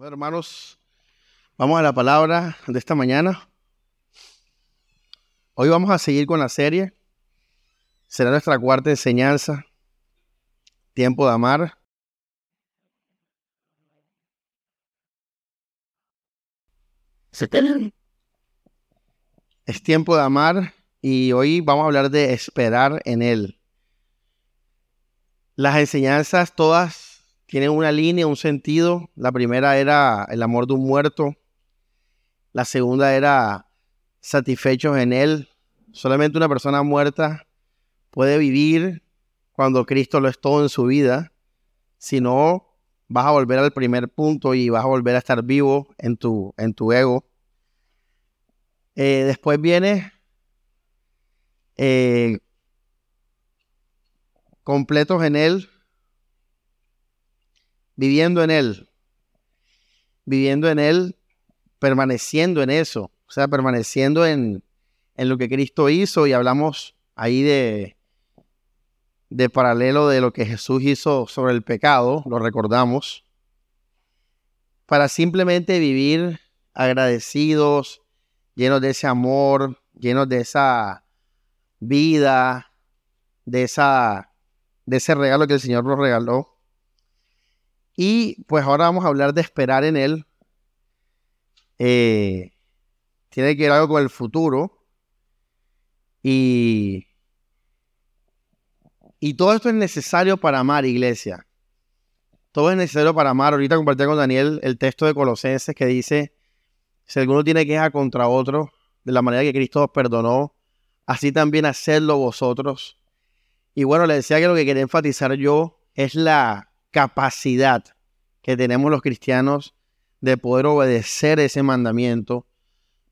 Bueno, hermanos, vamos a la palabra de esta mañana. Hoy vamos a seguir con la serie. Será nuestra cuarta enseñanza. Tiempo de amar. Es tiempo de amar y hoy vamos a hablar de esperar en Él. Las enseñanzas todas tienen una línea, un sentido. La primera era el amor de un muerto. La segunda era satisfechos en Él. Solamente una persona muerta puede vivir cuando Cristo lo es todo en su vida. Si no, vas a volver al primer punto y vas a volver a estar vivo en tu, en tu ego. Eh, después viene eh, completos en Él, viviendo en Él, viviendo en Él, permaneciendo en eso, o sea, permaneciendo en, en lo que Cristo hizo y hablamos ahí de, de paralelo de lo que Jesús hizo sobre el pecado, lo recordamos, para simplemente vivir agradecidos, llenos de ese amor, llenos de esa vida, de, esa, de ese regalo que el Señor nos regaló. Y pues ahora vamos a hablar de esperar en Él. Eh, tiene que ver algo con el futuro. Y, y todo esto es necesario para amar, iglesia. Todo es necesario para amar. Ahorita compartí con Daniel el texto de Colosenses que dice, si alguno tiene queja contra otro, de la manera que Cristo os perdonó, así también hacedlo vosotros. Y bueno, le decía que lo que quería enfatizar yo es la capacidad que tenemos los cristianos de poder obedecer ese mandamiento,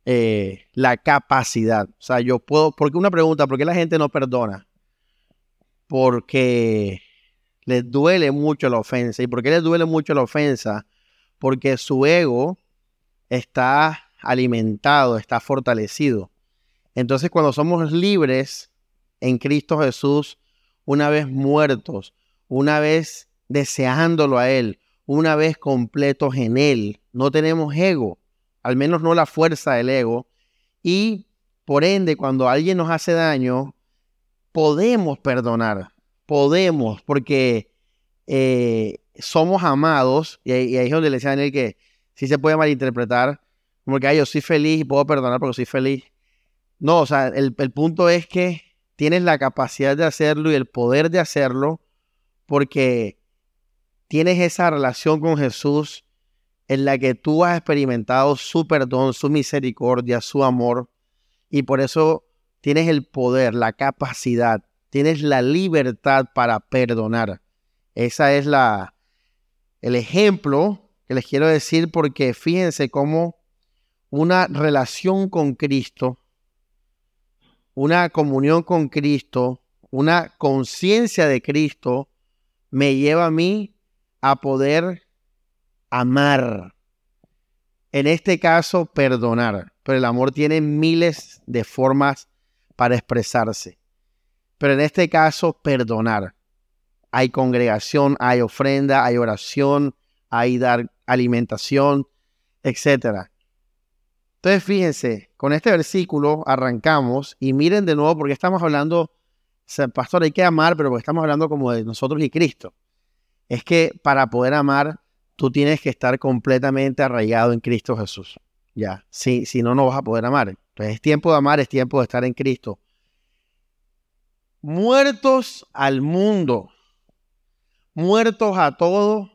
eh, la capacidad. O sea, yo puedo, porque una pregunta, ¿por qué la gente no perdona? Porque les duele mucho la ofensa. ¿Y por qué les duele mucho la ofensa? Porque su ego está alimentado, está fortalecido. Entonces cuando somos libres en Cristo Jesús, una vez muertos, una vez deseándolo a Él, una vez completos en Él, no tenemos ego, al menos no la fuerza del ego, y por ende cuando alguien nos hace daño, podemos perdonar, podemos, porque eh, somos amados, y, ahí es donde le decía a Daniel que sí se puede malinterpretar, como que yo soy feliz y puedo perdonar porque soy feliz. No, o sea, el, el punto es que tienes la capacidad de hacerlo y el poder de hacerlo porque tienes esa relación con Jesús en la que tú has experimentado su perdón, su misericordia, su amor y por eso tienes el poder, la capacidad, tienes la libertad para perdonar. Esa es la el ejemplo que les quiero decir porque fíjense cómo una relación con Cristo, una comunión con Cristo, una conciencia de Cristo, me lleva a mí a poder amar. En este caso, perdonar. Pero el amor tiene miles de formas para expresarse. Pero en este caso, perdonar. Hay congregación, hay ofrenda, hay oración, hay dar alimentación, etcétera. Entonces, fíjense, con este versículo arrancamos y miren de nuevo porque estamos hablando, pastor, hay que amar, pero estamos hablando como de nosotros y Cristo. Es que para poder amar, tú tienes que estar completamente arraigado en Cristo Jesús. Ya, si, si no, no vas a poder amar. Entonces, es tiempo de amar, es tiempo de estar en Cristo. Muertos al mundo, muertos a todo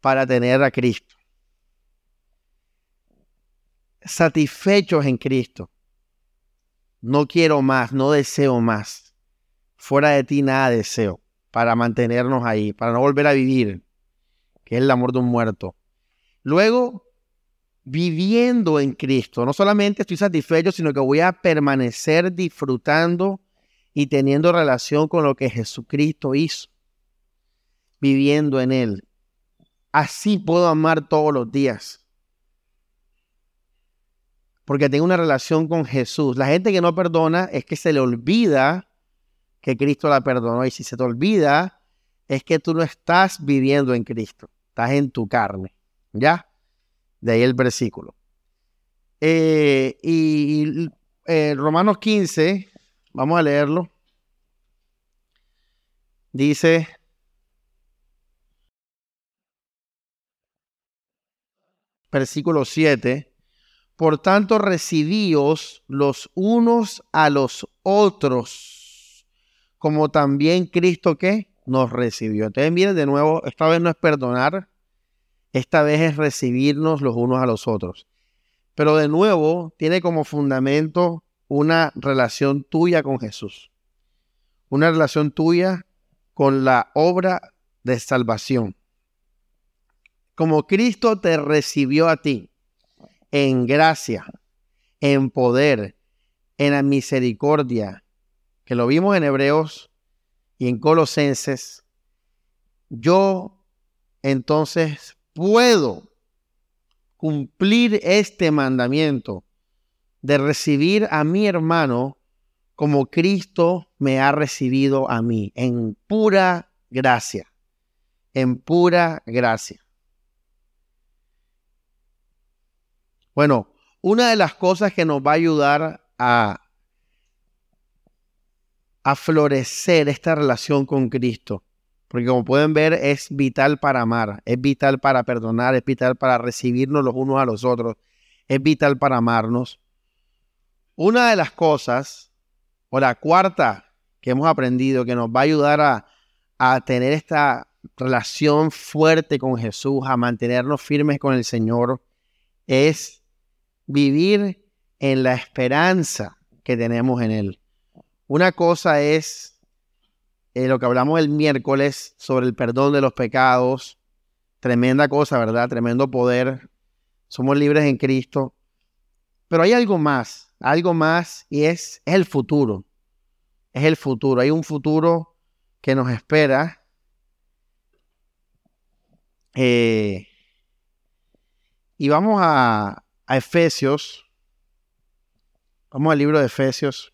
para tener a Cristo satisfechos en Cristo. No quiero más, no deseo más. Fuera de ti nada deseo para mantenernos ahí, para no volver a vivir, que es el amor de un muerto. Luego, viviendo en Cristo, no solamente estoy satisfecho, sino que voy a permanecer disfrutando y teniendo relación con lo que Jesucristo hizo, viviendo en Él. Así puedo amar todos los días porque tengo una relación con Jesús. La gente que no perdona es que se le olvida que Cristo la perdonó. Y si se te olvida, es que tú no estás viviendo en Cristo, estás en tu carne. ¿Ya? De ahí el versículo. Eh, y eh, Romanos 15, vamos a leerlo. Dice, versículo 7, por tanto recibíos los unos a los otros, como también Cristo que nos recibió. Entonces miren de nuevo, esta vez no es perdonar, esta vez es recibirnos los unos a los otros. Pero de nuevo tiene como fundamento una relación tuya con Jesús, una relación tuya con la obra de salvación. Como Cristo te recibió a ti en gracia, en poder, en la misericordia, que lo vimos en Hebreos y en Colosenses, yo entonces puedo cumplir este mandamiento de recibir a mi hermano como Cristo me ha recibido a mí, en pura gracia, en pura gracia. Bueno, una de las cosas que nos va a ayudar a, a florecer esta relación con Cristo porque como pueden ver, es vital para amar, es vital para perdonar, es vital para recibirnos los unos a los otros, es vital para amarnos. Una de las cosas, o la cuarta que hemos aprendido, que nos va a ayudar a, a tener esta relación fuerte con Jesús, a mantenernos firmes con el Señor, es vivir en la esperanza que tenemos en Él. Una cosa es eh, lo que hablamos el miércoles sobre el perdón de los pecados. Tremenda cosa, ¿verdad? Tremendo poder. Somos libres en Cristo. Pero hay algo más, algo más y es, el futuro. Es el futuro. Hay un futuro que nos espera. Eh, y vamos a, a Efesios. Vamos al libro de Efesios.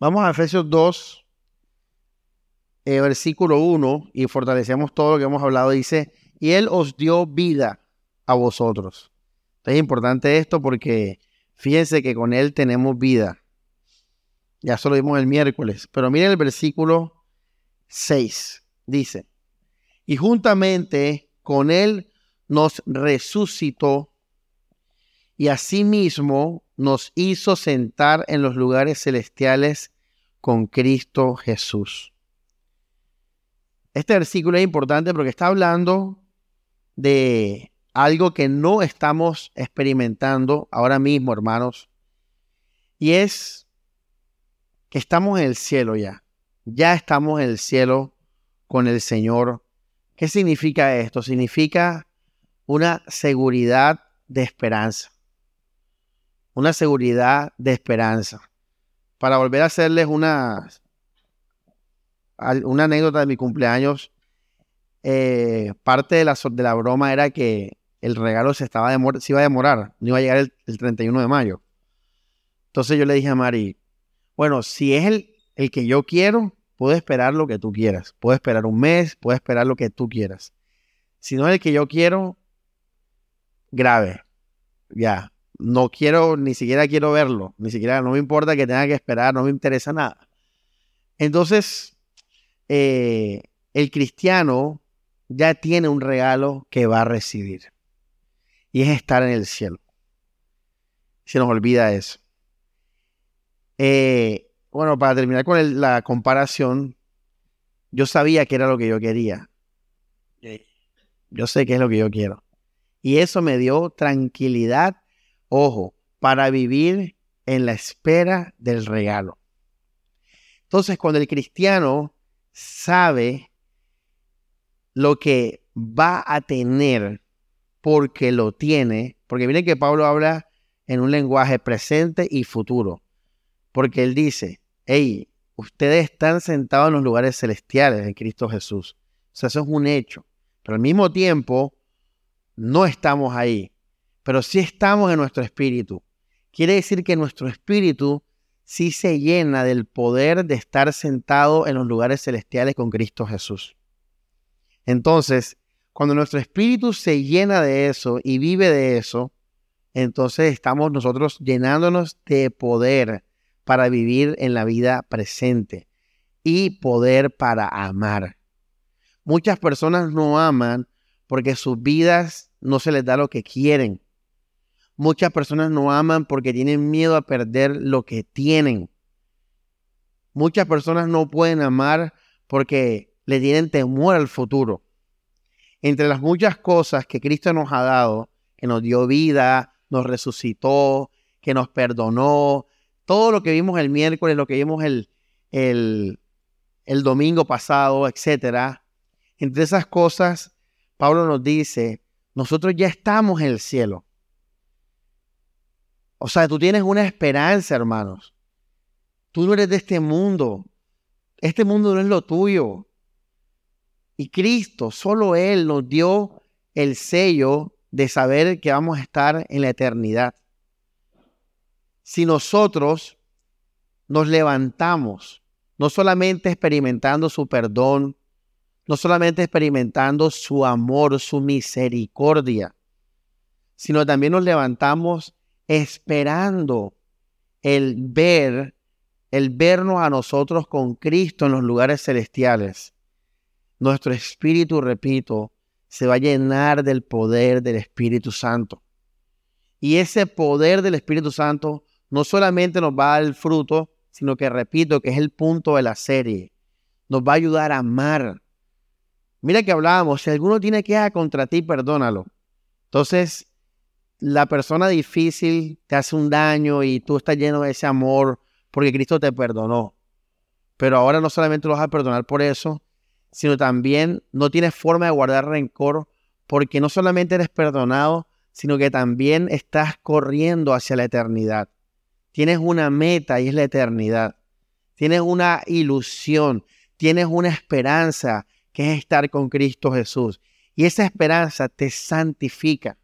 Vamos a Efesios 2, eh, versículo 1, y fortalecemos todo lo que hemos hablado. Dice, y Él os dio vida a vosotros. Es importante esto porque fíjense que con Él tenemos vida. Ya eso lo vimos el miércoles. Pero miren el versículo 6. Dice, y juntamente con Él nos resucitó y asimismo nos hizo sentar en los lugares celestiales con Cristo Jesús. Este versículo es importante porque está hablando de algo que no estamos experimentando ahora mismo, hermanos, y es que estamos en el cielo ya. Ya estamos en el cielo con el Señor. ¿Qué significa esto? Significa una seguridad de esperanza una seguridad de esperanza. Para volver a hacerles una, una anécdota de mi cumpleaños, eh, parte de la, de la broma era que el regalo se, estaba se iba a demorar, no iba a llegar el, el, 31 de mayo. Entonces yo le dije a Mari, bueno, si es el, el que yo quiero, puedo esperar lo que tú quieras. Puedo esperar un mes, puedo esperar lo que tú quieras. Si no es el que yo quiero, grave. Ya, no quiero, ni siquiera quiero verlo, ni siquiera, no me importa que tenga que esperar, no me interesa nada. Entonces, eh, el cristiano ya tiene un regalo que va a recibir y es estar en el cielo. Se nos olvida eso. Eh, bueno, para terminar con la comparación, yo sabía que era lo que yo quería. Yo sé que es lo que yo quiero. Y eso me dio tranquilidad Ojo, para vivir en la espera del regalo. Entonces, cuando el cristiano sabe lo que va a tener porque lo tiene, Porque miren que Pablo habla en un lenguaje presente y futuro. Porque él dice, hey, ustedes están sentados en los lugares celestiales en Cristo Jesús. O sea, eso es un hecho. Pero al mismo tiempo, no estamos ahí. Pero sí estamos en nuestro espíritu. Quiere decir que nuestro espíritu sí se llena del poder de estar sentado en los lugares celestiales con Cristo Jesús. Entonces, cuando nuestro espíritu se llena de eso y vive de eso, entonces estamos nosotros llenándonos de poder para vivir en la vida presente y poder para amar. Muchas personas no aman porque sus vidas no se les da lo que quieren. Muchas personas no aman porque tienen miedo a perder lo que tienen. Muchas personas no pueden amar porque le tienen temor al futuro. Entre las muchas cosas que Cristo nos ha dado, que nos dio vida, nos resucitó, que nos perdonó, todo lo que vimos el miércoles, lo que vimos el, el, el domingo pasado, etc. Entre esas cosas, Pablo nos dice, nosotros ya estamos en el cielo. O sea, tú tienes una esperanza, hermanos. Tú no eres de este mundo. Este mundo no es lo tuyo. Y Cristo, solo Él nos dio el sello de saber que vamos a estar en la eternidad. Si nosotros nos levantamos, no solamente experimentando su perdón, no solamente experimentando su amor, su misericordia, sino también nos levantamos esperando el ver, el vernos a nosotros con Cristo en los lugares celestiales. Nuestro espíritu, repito, se va a llenar del poder del Espíritu Santo. Y ese poder del Espíritu Santo no solamente nos va a dar el fruto, sino que, repito, que es el punto de la serie. Nos va a ayudar a amar. Mira que hablábamos, si alguno tiene que ir contra ti, perdónalo. Entonces, la persona difícil te hace un daño y tú estás lleno de ese amor porque Cristo te perdonó. Pero ahora no solamente lo vas a perdonar por eso, sino también no tienes forma de guardar rencor porque no solamente eres perdonado, sino que también estás corriendo hacia la eternidad. Tienes una meta y es la eternidad. Tienes una ilusión, tienes una esperanza que es estar con Cristo Jesús. Y esa esperanza te santifica.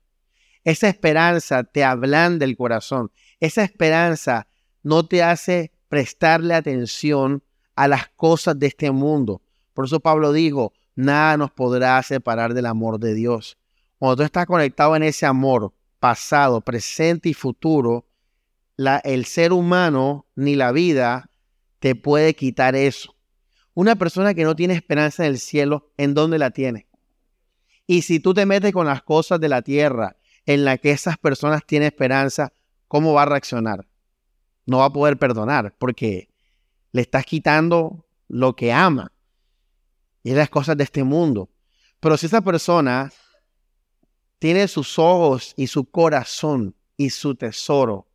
Esa esperanza te ablanda el corazón. Esa esperanza no te hace prestarle atención a las cosas de este mundo. Por eso Pablo dijo, nada nos podrá separar del amor de Dios. Cuando tú estás conectado en ese amor pasado, presente y futuro, la, el ser humano ni la vida te puede quitar eso. Una persona que no tiene esperanza en el cielo, ¿en dónde la tiene? Y si tú te metes con las cosas de la tierra en la que esas personas tienen esperanza, ¿cómo va a reaccionar? No va a poder perdonar porque le estás quitando lo que ama y las cosas de este mundo. Pero si esa persona tiene sus ojos y su corazón y su tesoro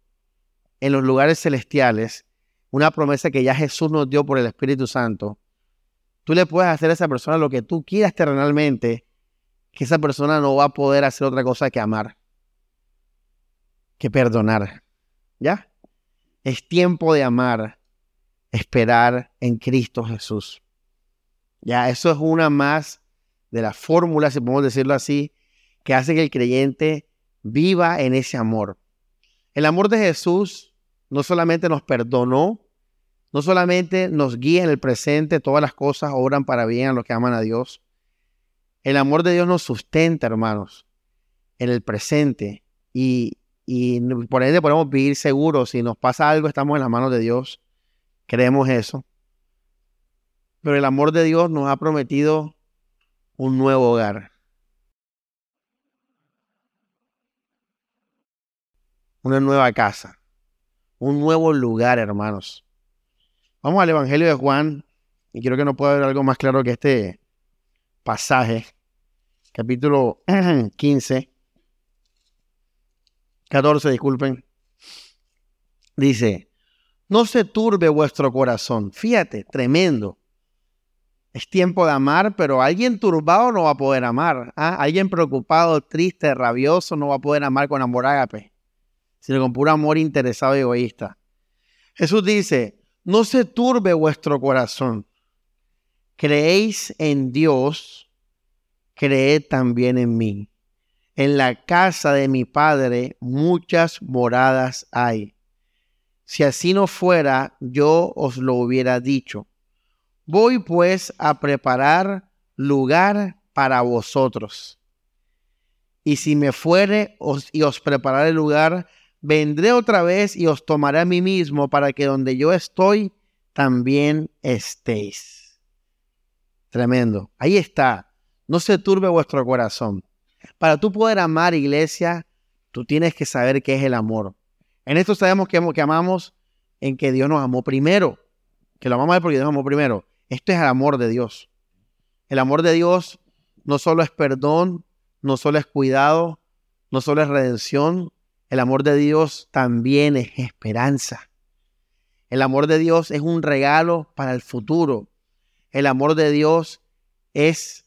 en los lugares celestiales, una promesa que ya Jesús nos dio por el Espíritu Santo, tú le puedes hacer a esa persona lo que tú quieras terrenalmente, que esa persona no va a poder hacer otra cosa que amar que perdonar. ¿Ya? Es tiempo de amar, esperar en Cristo Jesús. Ya, eso es una más de las fórmulas, si podemos decirlo así, que hace que el creyente viva en ese amor. El amor de Jesús no solamente nos perdonó, no solamente nos guía en el presente, todas las cosas obran para bien a los que aman a Dios. El amor de Dios nos sustenta, hermanos, en el presente y, y por ende podemos vivir seguros. Si nos pasa algo, estamos en las manos de Dios. Creemos eso. Pero el amor de Dios nos ha prometido un nuevo hogar. Una nueva casa. Un nuevo lugar, hermanos. Vamos al Evangelio de Juan. Y quiero que no pueda haber algo más claro que este pasaje. Capítulo 15. 14, disculpen. Dice, no se turbe vuestro corazón. Fíjate, tremendo. Es tiempo de amar, pero alguien turbado no va a poder amar. ¿ah? Alguien preocupado, triste, rabioso no va a poder amar con amor ágape, sino con puro amor interesado y egoísta. Jesús dice, no se turbe vuestro corazón. Creéis en Dios, creed también en mí. En la casa de mi Padre muchas moradas hay. Si así no fuera, yo os lo hubiera dicho Voy pues a preparar lugar para vosotros. Y si me fuere y os prepararé lugar, vendré otra vez y os tomaré a mí mismo para que donde yo estoy, también estéis. Tremendo. Ahí está. No se turbe vuestro corazón. Para tú poder amar, iglesia, tú tienes que saber qué es el amor. En esto sabemos que, amamos en que Dios nos amó primero. Que lo amamos porque Dios nos amó primero. Esto es el amor de Dios. El amor de Dios no solo es perdón, no solo es cuidado, no solo es redención. El amor de Dios también es esperanza. El amor de Dios es un regalo para el futuro. El amor de Dios es,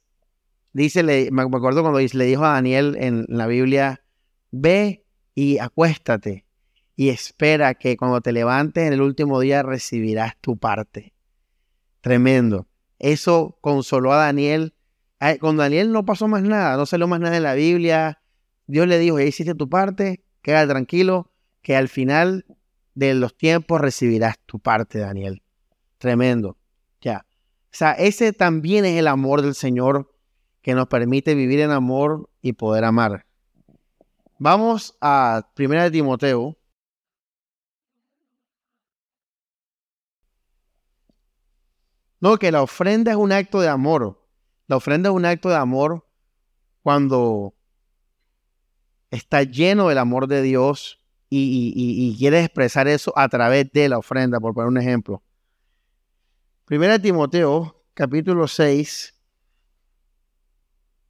dice, me acuerdo cuando le dijo a Daniel en la Biblia, ve y acuéstate y espera que cuando te levantes en el último día recibirás tu parte. Tremendo. Eso consoló a Daniel. Con Daniel no pasó más nada, no salió más nada en la Biblia. Dios le dijo, ya hiciste tu parte, queda tranquilo, que al final de los tiempos recibirás tu parte, Daniel. Tremendo. Ya. O sea, ese también es el amor del Señor que nos permite vivir en amor y poder amar. Vamos a 1 Timoteo No, que la ofrenda es un acto de amor. La ofrenda es un acto de amor cuando está lleno del amor de Dios y, y, expresar eso a través de la ofrenda, por poner un ejemplo. Primera Timoteo, capítulo 6,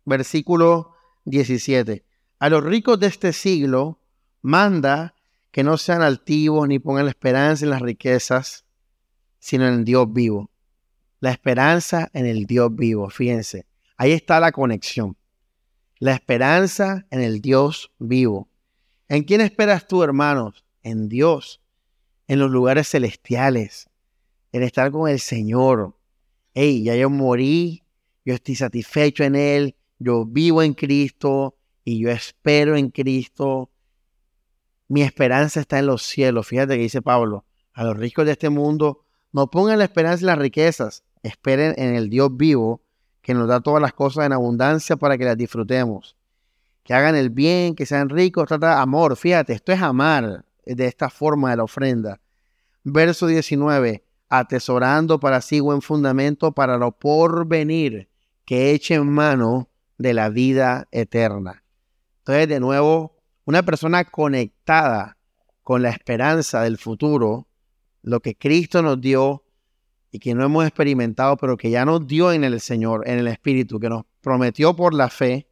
versículo 17. A los ricos de este siglo manda que no sean altivos ni pongan la esperanza en las riquezas, sino en el Dios vivo la esperanza en el Dios vivo. Fíjense, ahí está la conexión. La esperanza en el Dios vivo. ¿En quién esperas tú, hermanos? En Dios, en los lugares celestiales, en estar con el Señor. Hey, ya yo morí, yo estoy satisfecho en Él, yo vivo en Cristo y yo espero en Cristo. Mi esperanza está en los cielos. Fíjate que dice Pablo, a los ricos de este mundo, no pongan la esperanza en las riquezas, esperen en el Dios vivo que nos da todas las cosas en abundancia para que las disfrutemos. Que hagan el bien, que sean ricos, trata amor. Fíjate, esto es amar de esta forma de la ofrenda. Verso 19, atesorando para sí buen fundamento para lo porvenir, que eche en mano de la vida eterna. Entonces, de nuevo, una persona conectada con la esperanza del futuro, lo que Cristo nos dio, y que no hemos experimentado, pero que ya nos dio en el Señor, en el Espíritu, que nos prometió por la fe,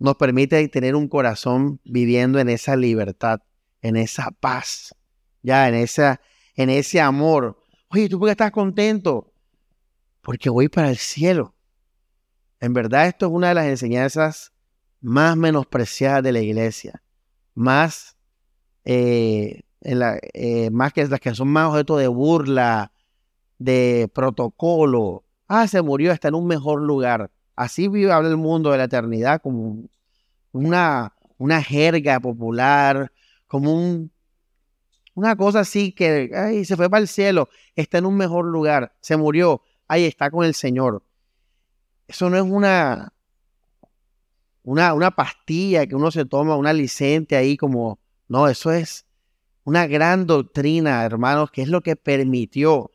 nos permite tener un corazón viviendo en esa libertad, en esa paz, ya en, esa, en ese amor. Oye, ¿tú por qué estás contento? Porque voy para el cielo. En verdad esto es una de las enseñanzas más menospreciadas de la iglesia, más, eh, eh, más que las que son más objeto de burla, de protocolo. Ah, se murió, está en un mejor lugar. Así vive habla el mundo de la eternidad como una, una jerga popular, como un, una cosa así que ay, se fue para el cielo, está en un mejor lugar, se murió, ahí está con el Señor. Eso no es una, una, una pastilla que uno se toma, una licente ahí como, no, eso es una gran doctrina, hermanos, que es lo que permitió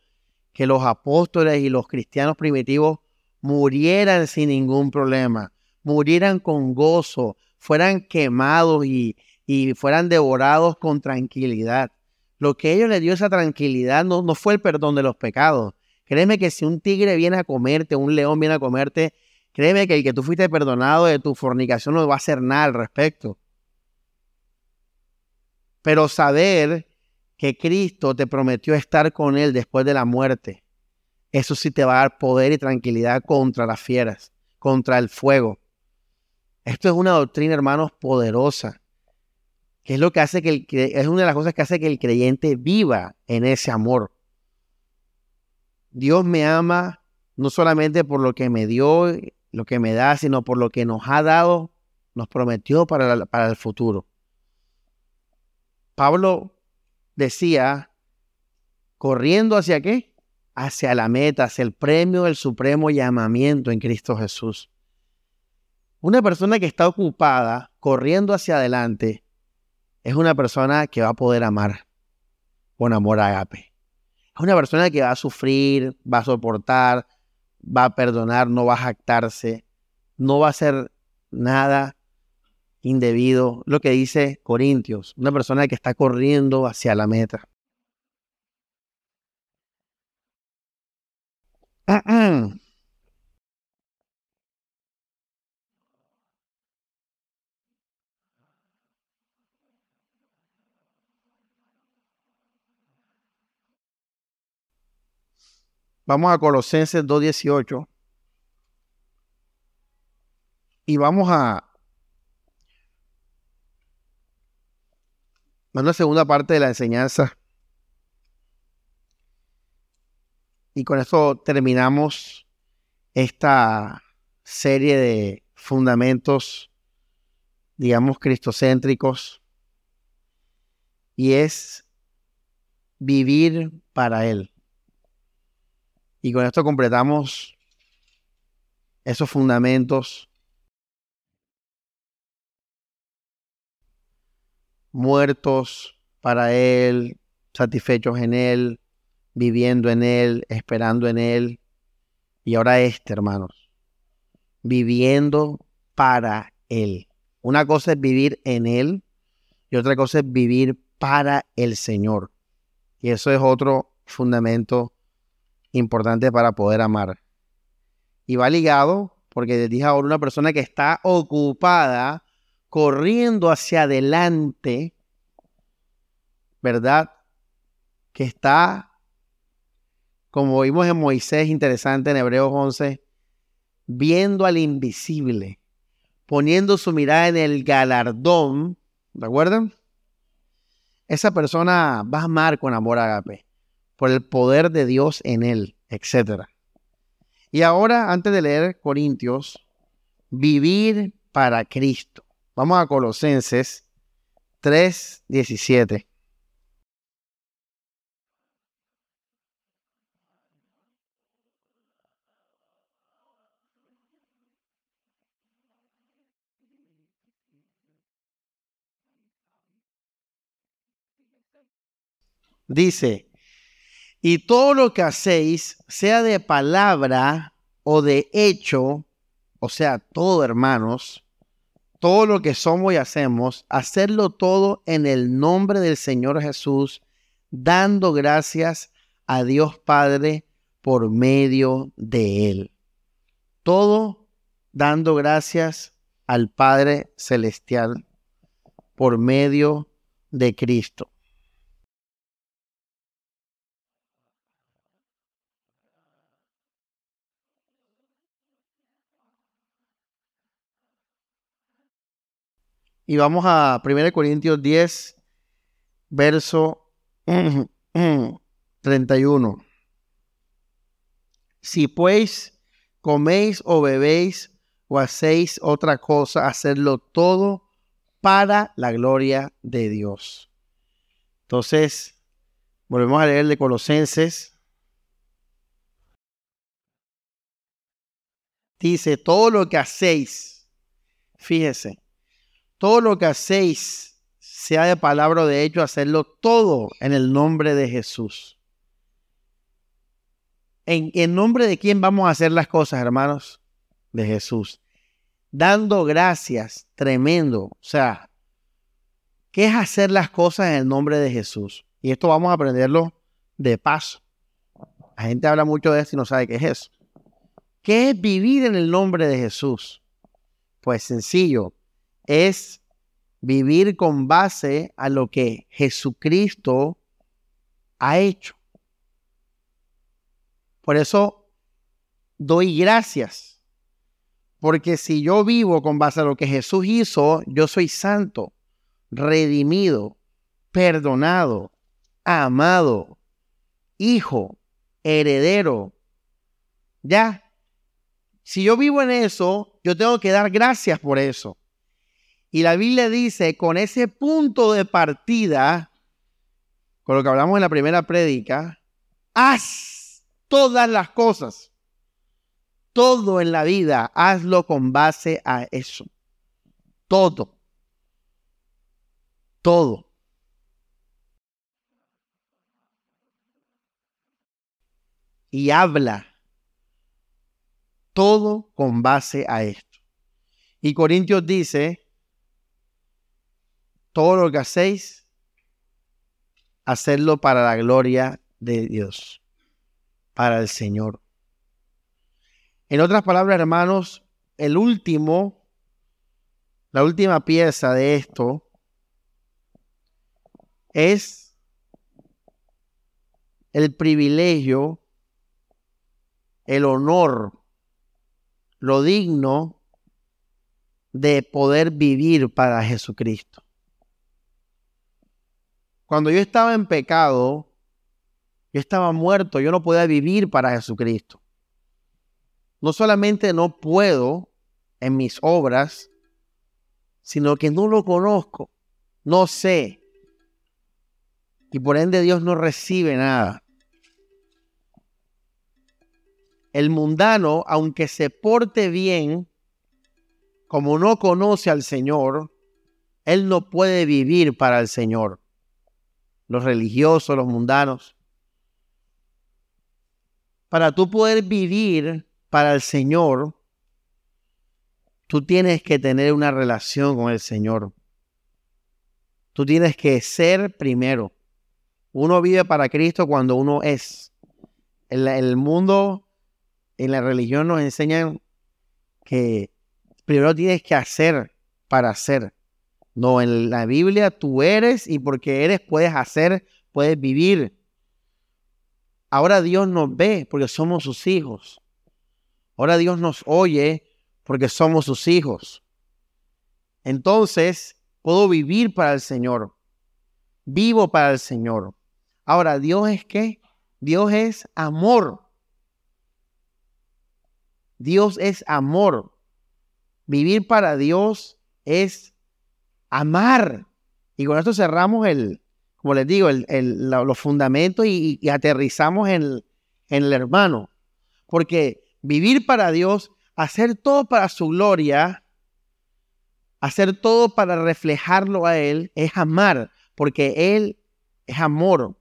que los apóstoles y los cristianos primitivos murieran sin ningún problema, murieran con gozo, fueran quemados y, fueran devorados con tranquilidad. Lo que ellos les dio esa tranquilidad no, no fue el perdón de los pecados. Créeme que si un tigre viene a comerte, un león viene a comerte, créeme que el que tú fuiste perdonado de tu fornicación no va a hacer nada al respecto. Pero saber que Cristo te prometió estar con Él después de la muerte. eso sí te va a dar poder y tranquilidad contra las fieras, contra el fuego. Esto es una doctrina, hermanos, poderosa, que es lo que hace que es una de las cosas que hace que el creyente viva en ese amor. Dios me ama no solamente por lo que me dio, lo que me da, sino por lo que nos ha dado, nos prometió para, para el futuro. Pablo decía, corriendo hacia qué? Hacia la meta, hacia el premio del supremo llamamiento en Cristo Jesús. Una persona que está ocupada, corriendo hacia adelante, es una persona que va a poder amar con amor a agape. Es una persona que va a sufrir, va a soportar, va a perdonar, no va a jactarse, no va a hacer nada indebido. Lo que dice Corintios, una persona que está corriendo hacia la meta. Vamos a Colosenses 2.18. Y vamos a... la segunda parte de la enseñanza. Y con esto terminamos esta serie de fundamentos, digamos, cristocéntricos. Y es vivir para Él. Y con esto completamos esos fundamentos muertos para Él, satisfechos en Él, viviendo en Él, esperando en Él. Y ahora este, hermanos, viviendo para Él. Una cosa es vivir en Él y otra cosa es vivir para el Señor. Y eso es otro fundamento importante para poder amar. Y va ligado, porque dije ahora, una persona que está ocupada corriendo hacia adelante, ¿verdad? Que está, como vimos en Moisés, interesante en Hebreos 11, viendo al invisible, poniendo su mirada en el galardón, ¿de acuerdo? Esa persona va a amar con amor agape por el poder de Dios en él, etc. Y ahora, antes de leer Corintios, vivir para Cristo. Vamos a Colosenses 3, 17. Dice, y todo lo que hacéis, sea de palabra o de hecho, o sea, todo hermanos, todo lo que somos y hacemos, hacerlo todo en el nombre del Señor Jesús, dando gracias a Dios Padre por medio de Él. Todo dando gracias al Padre Celestial por medio de Cristo. Y vamos a 1 Corintios 10, verso 31. Si pues coméis o bebéis o hacéis otra cosa, hacerlo todo para la gloria de Dios. Entonces, volvemos a leer de Colosenses. Dice, todo lo que hacéis, fíjese, todo lo que hacéis, sea de palabra o de hecho, hacerlo todo en el nombre de Jesús. ¿En, ¿En nombre de quién vamos a hacer las cosas, hermanos? De Jesús. Dando gracias, tremendo. O sea, ¿qué es hacer las cosas en el nombre de Jesús? Y esto vamos a aprenderlo de paso. La gente habla mucho de esto y no sabe qué es eso. ¿Qué es vivir en el nombre de Jesús? Pues sencillo, es vivir con base a lo que Jesucristo ha hecho. Por eso doy gracias. Porque si yo vivo con base a lo que Jesús hizo, yo soy santo, redimido, perdonado, amado, hijo, heredero. Ya. Si yo vivo en eso, yo tengo que dar gracias por eso. Y la Biblia dice, con ese punto de partida, con lo que hablamos en la primera prédica, haz todas las cosas. Todo en la vida, hazlo con base a eso. Todo. Todo. Y habla todo con base a esto. Y Corintios dice, todo lo que hacéis, hacerlo para la gloria de Dios, para el Señor. En otras palabras, hermanos, el último, la última pieza de esto es el privilegio, el honor, lo digno de poder vivir para Jesucristo. Cuando yo estaba en pecado, yo estaba muerto, yo no podía vivir para Jesucristo. No solamente no puedo en mis obras, sino que no lo conozco, no sé. Y por ende Dios no recibe nada. El mundano, aunque se porte bien, como no conoce al Señor, él no puede vivir para el Señor los religiosos, los mundanos. Para tú poder vivir para el Señor, tú tienes que tener una relación con el Señor. Tú tienes que ser primero. Uno vive para Cristo cuando uno es. El mundo, en la religión nos enseñan que primero tienes que hacer para ser. No, en la Biblia tú eres y porque eres puedes hacer, puedes vivir. Ahora Dios nos ve porque somos sus hijos. Ahora Dios nos oye porque somos sus hijos. Entonces, puedo vivir para el Señor. Vivo para el Señor. Ahora, Dios es qué? Dios es amor. Dios es amor. Vivir para Dios es amar. Y con esto cerramos el, como les digo, el, los fundamentos y, aterrizamos en, en el hermano. Porque vivir para Dios, hacer todo para su gloria, hacer todo para reflejarlo a Él, es amar, porque Él es amor.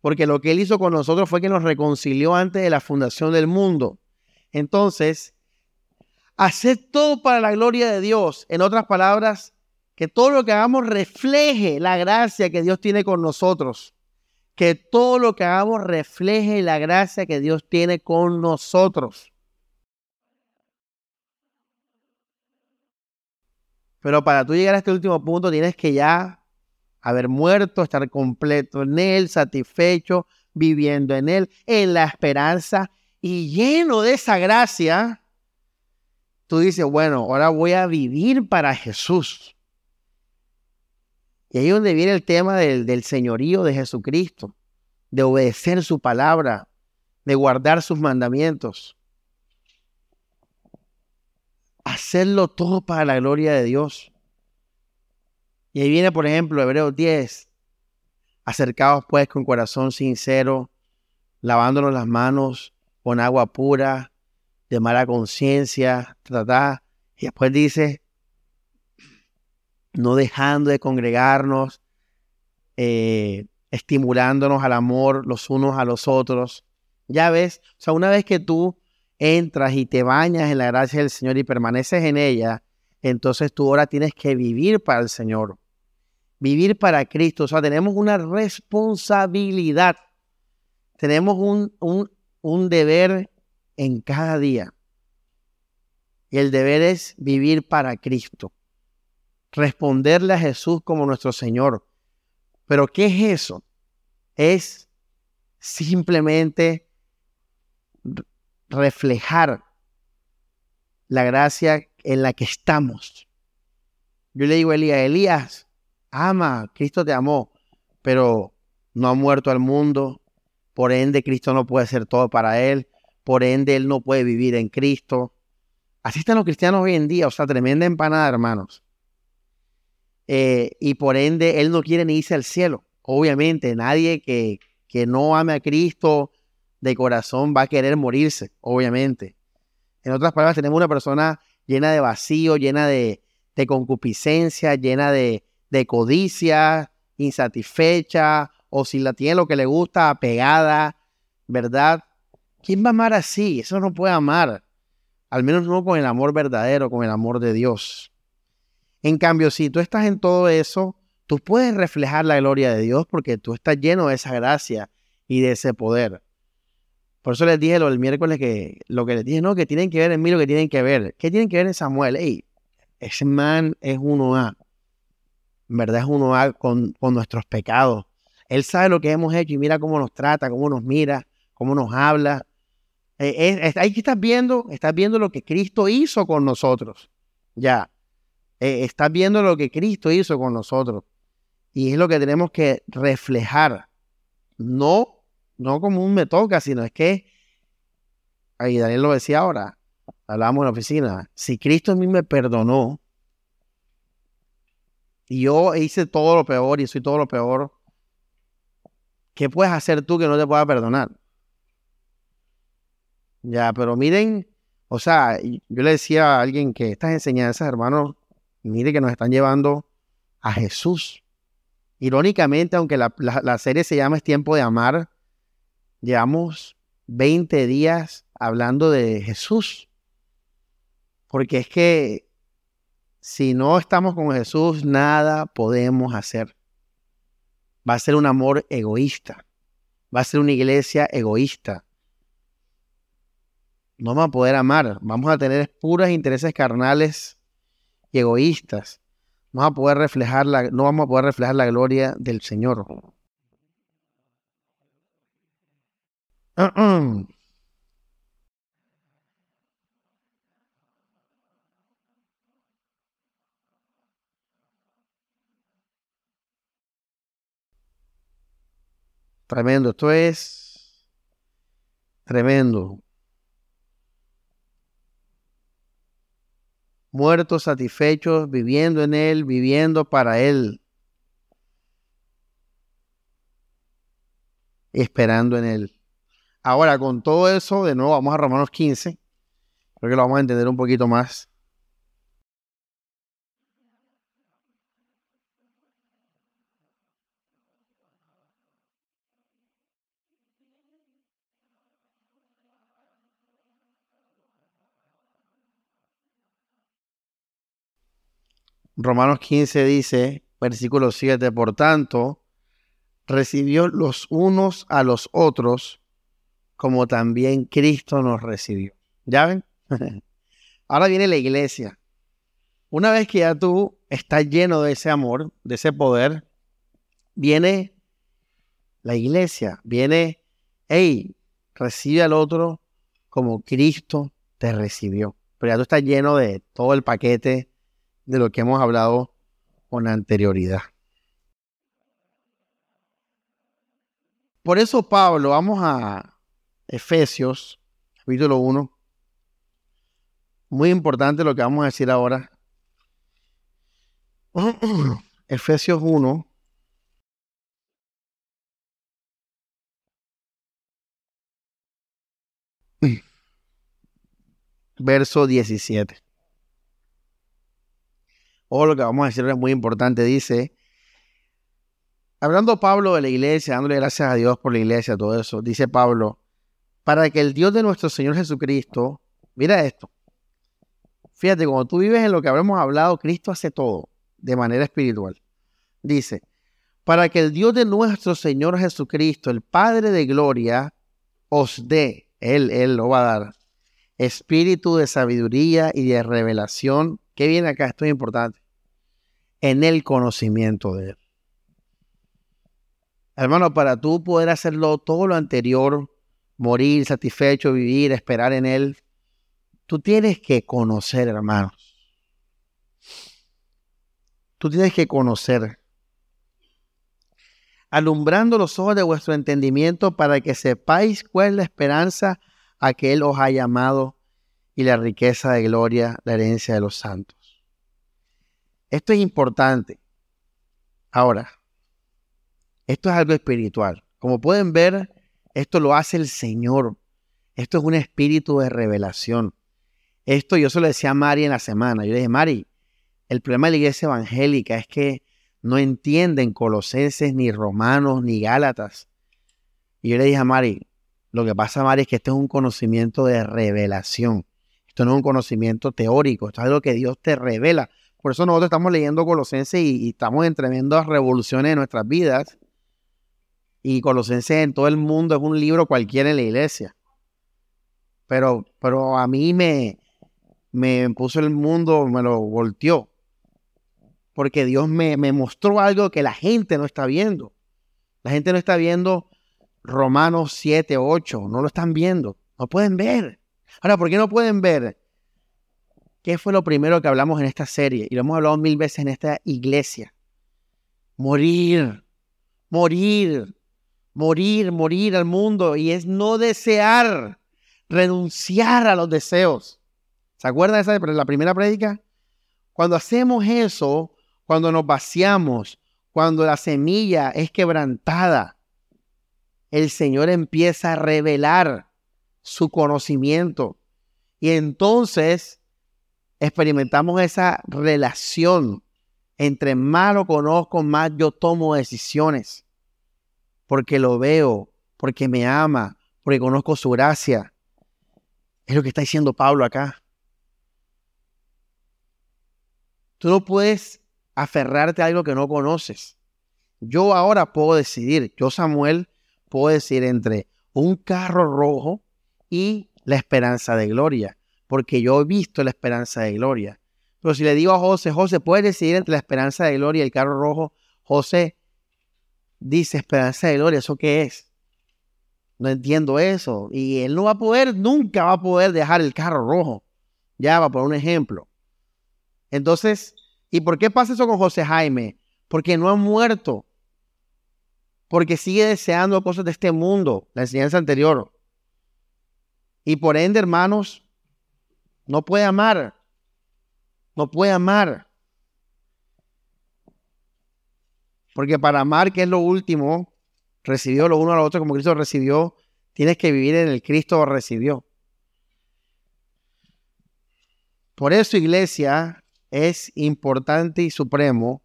Porque lo que Él hizo con nosotros fue que nos reconcilió antes de la fundación del mundo. Entonces, hacer todo para la gloria de Dios, en otras palabras, que todo lo que hagamos refleje la gracia que Dios tiene con nosotros. Que todo lo que hagamos refleje la gracia que Dios tiene con nosotros. Pero para tú llegar a este último punto tienes que ya haber muerto, estar completo en Él, satisfecho, viviendo en Él, en la esperanza y lleno de esa gracia. Tú dices, bueno, ahora voy a vivir para Jesús. Y ahí es donde viene el tema del, señorío de Jesucristo, de obedecer su palabra, de guardar sus mandamientos. Hacerlo todo para la gloria de Dios. Y ahí viene, por ejemplo, Hebreos 10. Acercaos pues con corazón sincero, lavándonos las manos con agua pura, de mala conciencia, tratá. Y después dice, no dejando de congregarnos, eh, estimulándonos al amor los unos a los otros. Ya ves, o sea, una vez que tú entras y te bañas en la gracia del Señor y permaneces en ella, entonces tú ahora tienes que vivir para el Señor, vivir para Cristo. O sea, tenemos una responsabilidad, tenemos un, un, un deber en cada día. Y el deber es vivir para Cristo responderle a Jesús como nuestro Señor. Pero ¿qué es eso? Es simplemente reflejar la gracia en la que estamos. Yo le digo a Elías, Elías, ama, Cristo te amó, pero no ha muerto al mundo, por ende Cristo no puede ser todo para él, por ende él no puede vivir en Cristo. Así están los cristianos hoy en día, o sea, tremenda empanada, hermanos. Eh, y por ende él no quiere ni irse al cielo. Obviamente, nadie que, que no ame a Cristo de corazón va a querer morirse, obviamente. En otras palabras, tenemos una persona llena de vacío, llena de, de concupiscencia, llena de, de codicia, insatisfecha, o si la tiene lo que le gusta, apegada, ¿verdad? ¿Quién va a amar así? Eso no puede amar. Al menos no con el amor verdadero, con el amor de Dios. En cambio, si tú estás en todo eso, tú puedes reflejar la gloria de Dios porque tú estás lleno de esa gracia y de ese poder. Por eso les dije lo del miércoles que lo que les dije, no, que tienen que ver en mí lo que tienen que ver. ¿Qué tienen que ver en Samuel? Ey, ese man es uno a En verdad es uno a con, con nuestros pecados él sabe lo que hemos hecho y mira cómo nos trata, cómo nos mira, cómo nos habla. Eh, ahí que estás viendo, estás viendo lo que Cristo hizo con nosotros. Ya. Eh, estás viendo lo que Cristo hizo con nosotros. Y es lo que tenemos que reflejar. No, no como un me toca, sino es que, ahí Daniel lo decía ahora, hablábamos en la oficina, si Cristo a mí me perdonó y yo hice todo lo peor y soy todo lo peor, ¿qué puedes hacer tú que no te pueda perdonar? Ya, pero miren, o sea, yo le decía a alguien que estas enseñanzas, hermanos, mire que nos están llevando a Jesús. Irónicamente, aunque la, la serie se llama Es tiempo de amar, llevamos 20 días hablando de Jesús. Porque es que si no estamos con Jesús, nada podemos hacer va a ser un amor egoísta, va a ser una iglesia egoísta. No vamos a poder amar, vamos a tener puros intereses carnales y egoístas. Vamos a poder reflejar la, no vamos a poder reflejar la gloria del Señor. Tremendo, esto es tremendo. Muertos, satisfechos, viviendo en Él, viviendo para Él. Esperando en Él. Ahora, con todo eso, de nuevo vamos a Romanos 15. Creo que lo vamos a entender un poquito más. Romanos 15 dice, versículo 7, por tanto, recibió los unos a los otros como también Cristo nos recibió. ¿Ya ven? Ahora viene la iglesia. Una vez que ya tú estás lleno de ese amor, de ese poder, viene la iglesia, viene, hey, recibe al otro como Cristo te recibió. Pero ya tú estás lleno de todo el paquete de lo que hemos hablado con anterioridad. Por eso, Pablo, vamos a Efesios, capítulo 1. Muy importante lo que vamos a decir ahora. Efesios 1. Verso 17 o lo que vamos a decir es muy importante, dice, hablando Pablo de la iglesia, dándole gracias a Dios por la iglesia, todo eso, dice Pablo, para que el Dios de nuestro Señor Jesucristo, mira esto, fíjate, cuando tú vives en lo que habremos hablado, Cristo hace todo de manera espiritual. Dice, para que el Dios de nuestro Señor Jesucristo, el Padre de Gloria, os dé, Él, Él lo va a dar, espíritu de sabiduría y de revelación. ¿Qué viene acá? Esto es importante en el conocimiento de Él. Hermano, para tú poder hacerlo todo lo anterior morir satisfecho, vivir, esperar en Él. Tú tienes que conocer, hermanos. Tú tienes que conocer. Alumbrando los ojos de vuestro entendimiento para que sepáis cuál es la esperanza a que Él os ha llamado y la riqueza de gloria, la herencia de los santos. Esto es importante. Ahora, esto es algo espiritual. Como pueden ver, esto lo hace el Señor. Esto es un espíritu de revelación. Esto yo se lo decía a Mari en la semana. Yo le dije, Mari, el problema de la iglesia evangélica es que no entienden colosenses, ni romanos, ni gálatas. Y yo le dije a Mari, lo que pasa, Mari, es que esto es un conocimiento de revelación. Esto no es un conocimiento teórico, esto es algo que Dios te revela. Por eso nosotros estamos leyendo Colosenses y, estamos en tremendas revoluciones en nuestras vidas. Y Colosenses en todo el mundo es un libro cualquiera en la iglesia. Pero, pero a mí me, me puso el mundo, me lo volteó porque Dios me, mostró algo que la gente no está viendo. La gente no está viendo Romanos 7, 8, no lo están viendo, no pueden ver. Ahora, ¿por qué no pueden ver? ¿Qué fue lo primero que hablamos en esta serie? Y lo hemos hablado mil veces en esta iglesia. Morir, morir, morir, morir al mundo. Y es no desear, renunciar a los deseos. ¿Se acuerdan de esa la primera prédica? Cuando hacemos eso, cuando nos vaciamos, cuando la semilla es quebrantada, el Señor empieza a revelar su conocimiento. Y entonces experimentamos esa relación. Entre más lo conozco, más yo tomo decisiones. Porque lo veo, porque me ama, porque conozco su gracia. Es lo que está diciendo Pablo acá. Tú no puedes aferrarte a algo que no conoces. Yo ahora puedo decidir, yo Samuel puedo decidir entre un carro rojo y la esperanza de gloria, porque yo he visto la esperanza de gloria. Pero si le digo a José, José, puedes decidir entre la esperanza de gloria y el carro rojo, José dice, esperanza de gloria, ¿eso qué es? No entiendo eso. Y él no va a poder, nunca va a poder dejar el carro rojo. Ya va por un ejemplo. Entonces, ¿Y por qué pasa eso con José Jaime? Porque no ha muerto. Porque sigue deseando cosas de este mundo, la enseñanza anterior. Y por ende, hermanos, no puede amar. No puede amar. Porque para amar, que es lo último, recibió lo uno a lo otro como Cristo recibió, tienes que vivir en el Cristo recibió. Por eso, iglesia, es importante y supremo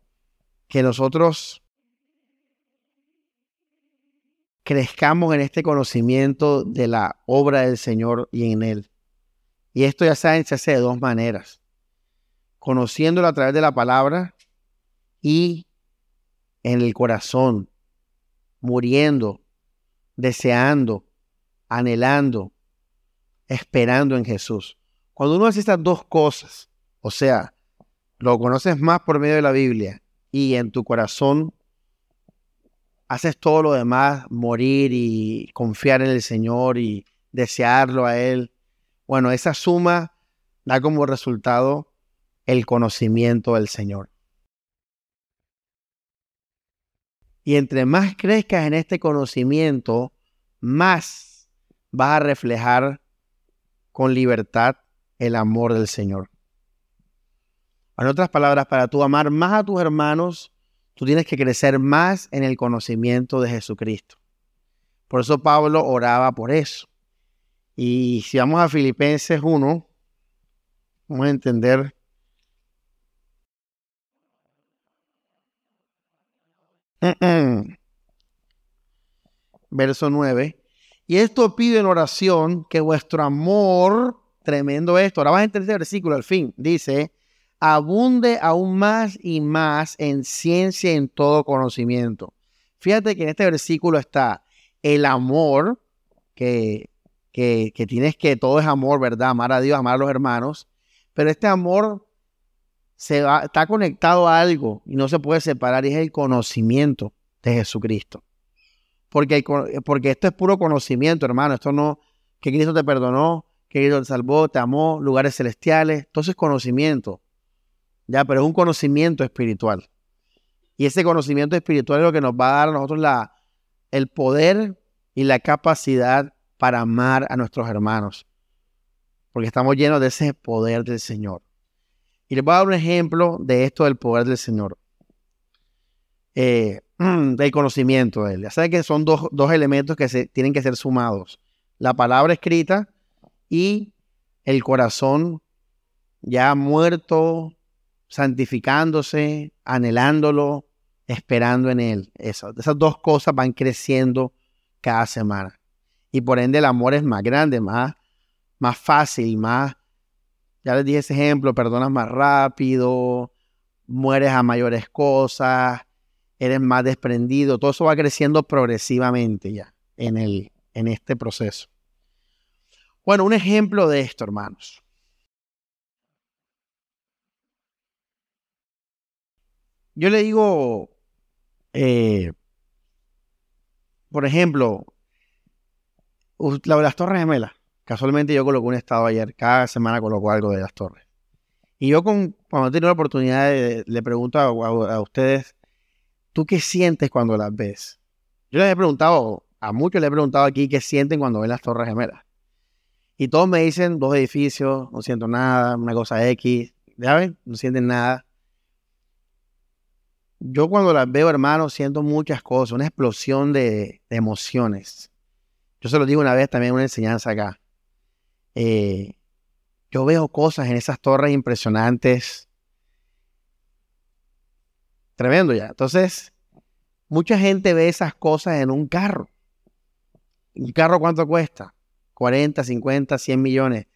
que nosotros crezcamos en este conocimiento de la obra del Señor y en Él. Y esto ya saben, se hace de dos maneras. Conociéndolo a través de la palabra y en el corazón, muriendo, deseando, anhelando, esperando en Jesús. Cuando uno hace estas dos cosas, o sea, lo conoces más por medio de la Biblia y en tu corazón haces todo lo demás, morir y confiar en el Señor y desearlo a Él. Bueno, esa suma da como resultado el conocimiento del Señor. Y entre más crezcas en este conocimiento, más vas a reflejar con libertad el amor del Señor. En otras palabras, para tú amar más a tus hermanos, tú tienes que crecer más en el conocimiento de Jesucristo. Por eso Pablo oraba por eso. Y si vamos a Filipenses 1, vamos a entender verso 9. Y esto pide en oración que vuestro amor, tremendo esto, ahora vas a entender este versículo al fin, dice, abunde aún más y más en ciencia y en todo conocimiento. Fíjate que en este versículo está el amor, que, que, tienes que, todo es amor, ¿verdad? Amar a Dios, amar a los hermanos, pero este amor se va, está conectado a algo y no se puede separar y es el conocimiento de Jesucristo. Porque, porque esto es puro conocimiento, hermano. Esto no, que Cristo te perdonó, que Cristo te salvó, te amó, lugares celestiales. Todo eso es conocimiento. Ya, pero es un conocimiento espiritual. Y ese conocimiento espiritual es lo que nos va a dar a nosotros la, el poder y la capacidad para amar a nuestros hermanos. Porque estamos llenos de ese poder del Señor. Y les voy a dar un ejemplo de esto del poder del Señor. Eh, del conocimiento de Él. Ya saben que son dos, dos elementos que se, tienen que ser sumados. La palabra escrita y el corazón ya muerto, santificándose, anhelándolo, esperando en Él. esas dos cosas van creciendo cada semana. Y por ende el amor es más grande, más, más fácil, más... Ya les dije ese ejemplo, perdonas más rápido, mueres a mayores cosas, eres más desprendido. Todo eso va creciendo progresivamente ya en, el, en este proceso. Bueno, un ejemplo de esto, hermanos. Yo le digo, eh, por ejemplo, la de las Torres Gemelas. Casualmente yo coloco un estado ayer, cada semana coloco algo de las Torres. Y yo con, cuando tengo la oportunidad le pregunto a, ustedes, ¿tú qué sientes cuando las ves? Yo les he preguntado, a muchos les he preguntado aquí qué sienten cuando ven las Torres Gemelas. Y todos me dicen dos edificios, no siento nada, una cosa X, ¿ya No sienten nada. Yo cuando las veo, hermano, siento muchas cosas, una explosión de, emociones. Yo se lo digo una vez también una enseñanza acá. Eh, yo veo cosas en esas torres impresionantes. Tremendo ya. Entonces, mucha gente ve esas cosas en un carro. ¿Un carro cuánto cuesta? 40, 50, 100 millones.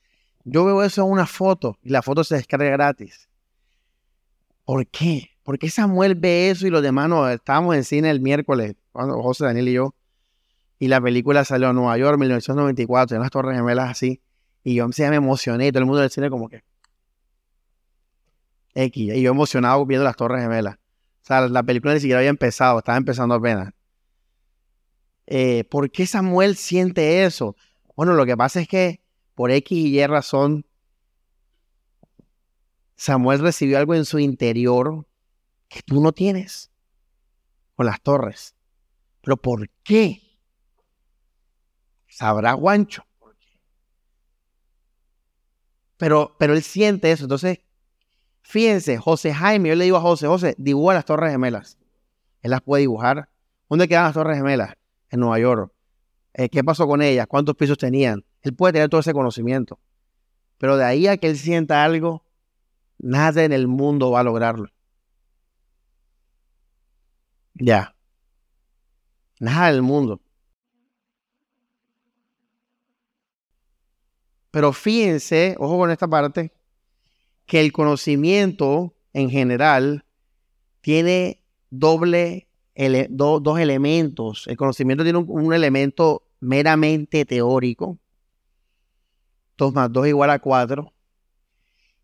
Yo veo eso en una foto y la foto se descarga gratis. ¿Por qué? ¿Por qué Samuel ve eso y los demás no? Estábamos en cine el miércoles, cuando José, Daniel y yo, y la película salió en Nueva York, 1994, en las Torres Gemelas así, y yo me emocioné, y todo el mundo del cine como que... X, y yo emocionado viendo las Torres Gemelas. O sea, la película ni siquiera había empezado, estaba empezando apenas. Eh, ¿Por qué Samuel siente eso? Bueno, lo que pasa es que por X y Y razón, Samuel recibió algo en su interior que tú no tienes con las torres. Pero ¿por qué? Sabrá Guancho. Pero, pero él siente eso. Entonces, fíjense, José Jaime, yo le digo a José, José, dibuja las torres gemelas. Él las puede dibujar. ¿Dónde quedan las torres gemelas? En Nueva York. Eh, ¿Qué pasó con ellas? ¿Cuántos pisos tenían? Él puede tener todo ese conocimiento. Pero de ahí a que él sienta algo, nada en el mundo va a lograrlo. Ya. Nada del mundo. Pero fíjense, ojo con esta parte, que el conocimiento en general tiene doble, dos elementos. El conocimiento tiene un, elemento meramente teórico. 2 más 2 igual a 4.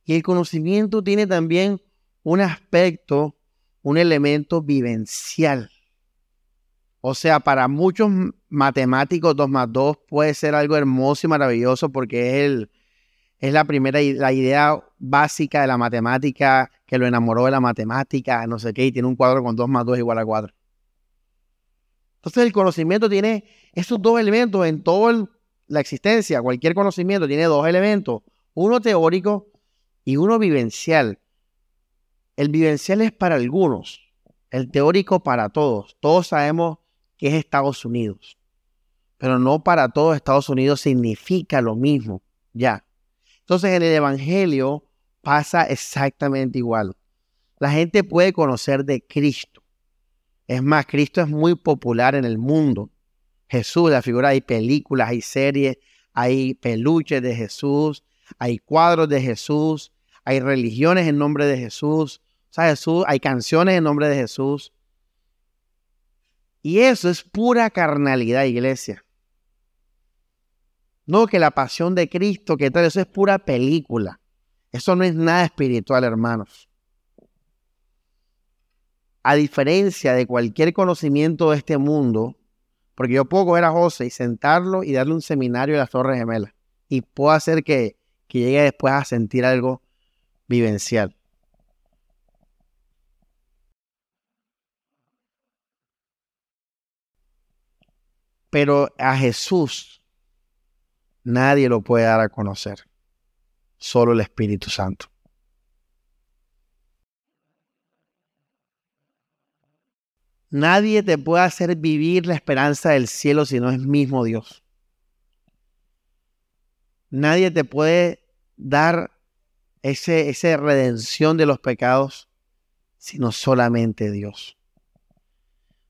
Y el conocimiento tiene también un aspecto un elemento vivencial. O sea, para muchos matemáticos 2 más 2 puede ser algo hermoso y maravilloso porque es, el, es la primera la idea básica de la matemática que lo enamoró de la matemática, no sé qué, y tiene un cuadro con 2 más 2 igual a 4. Entonces el conocimiento tiene estos dos elementos en toda la existencia. Cualquier conocimiento tiene dos elementos, uno teórico y uno vivencial. El vivencial es para algunos, el teórico para todos. Todos sabemos que es Estados Unidos, pero no para todos Estados Unidos significa lo mismo, ya. Entonces en el Evangelio pasa exactamente igual. La gente puede conocer de Cristo. Es más, Cristo es muy popular en el mundo. Jesús, la figura, hay películas, hay series, hay peluches de Jesús, hay cuadros de Jesús, hay religiones en nombre de Jesús, Jesús, hay canciones en nombre de Jesús. Y eso es pura carnalidad, iglesia. No que la pasión de Cristo, que tal, eso es pura película. Eso no es nada espiritual, hermanos. A diferencia de cualquier conocimiento de este mundo, Porque yo puedo coger a José y sentarlo y darle un seminario de las Torres Gemelas. Y puedo hacer que, que llegue después a sentir algo vivencial. Pero a Jesús nadie lo puede dar a conocer, solo el Espíritu Santo. Nadie te puede hacer vivir la esperanza del cielo si no es mismo Dios. Nadie te puede dar ese, esa redención de los pecados sino solamente Dios.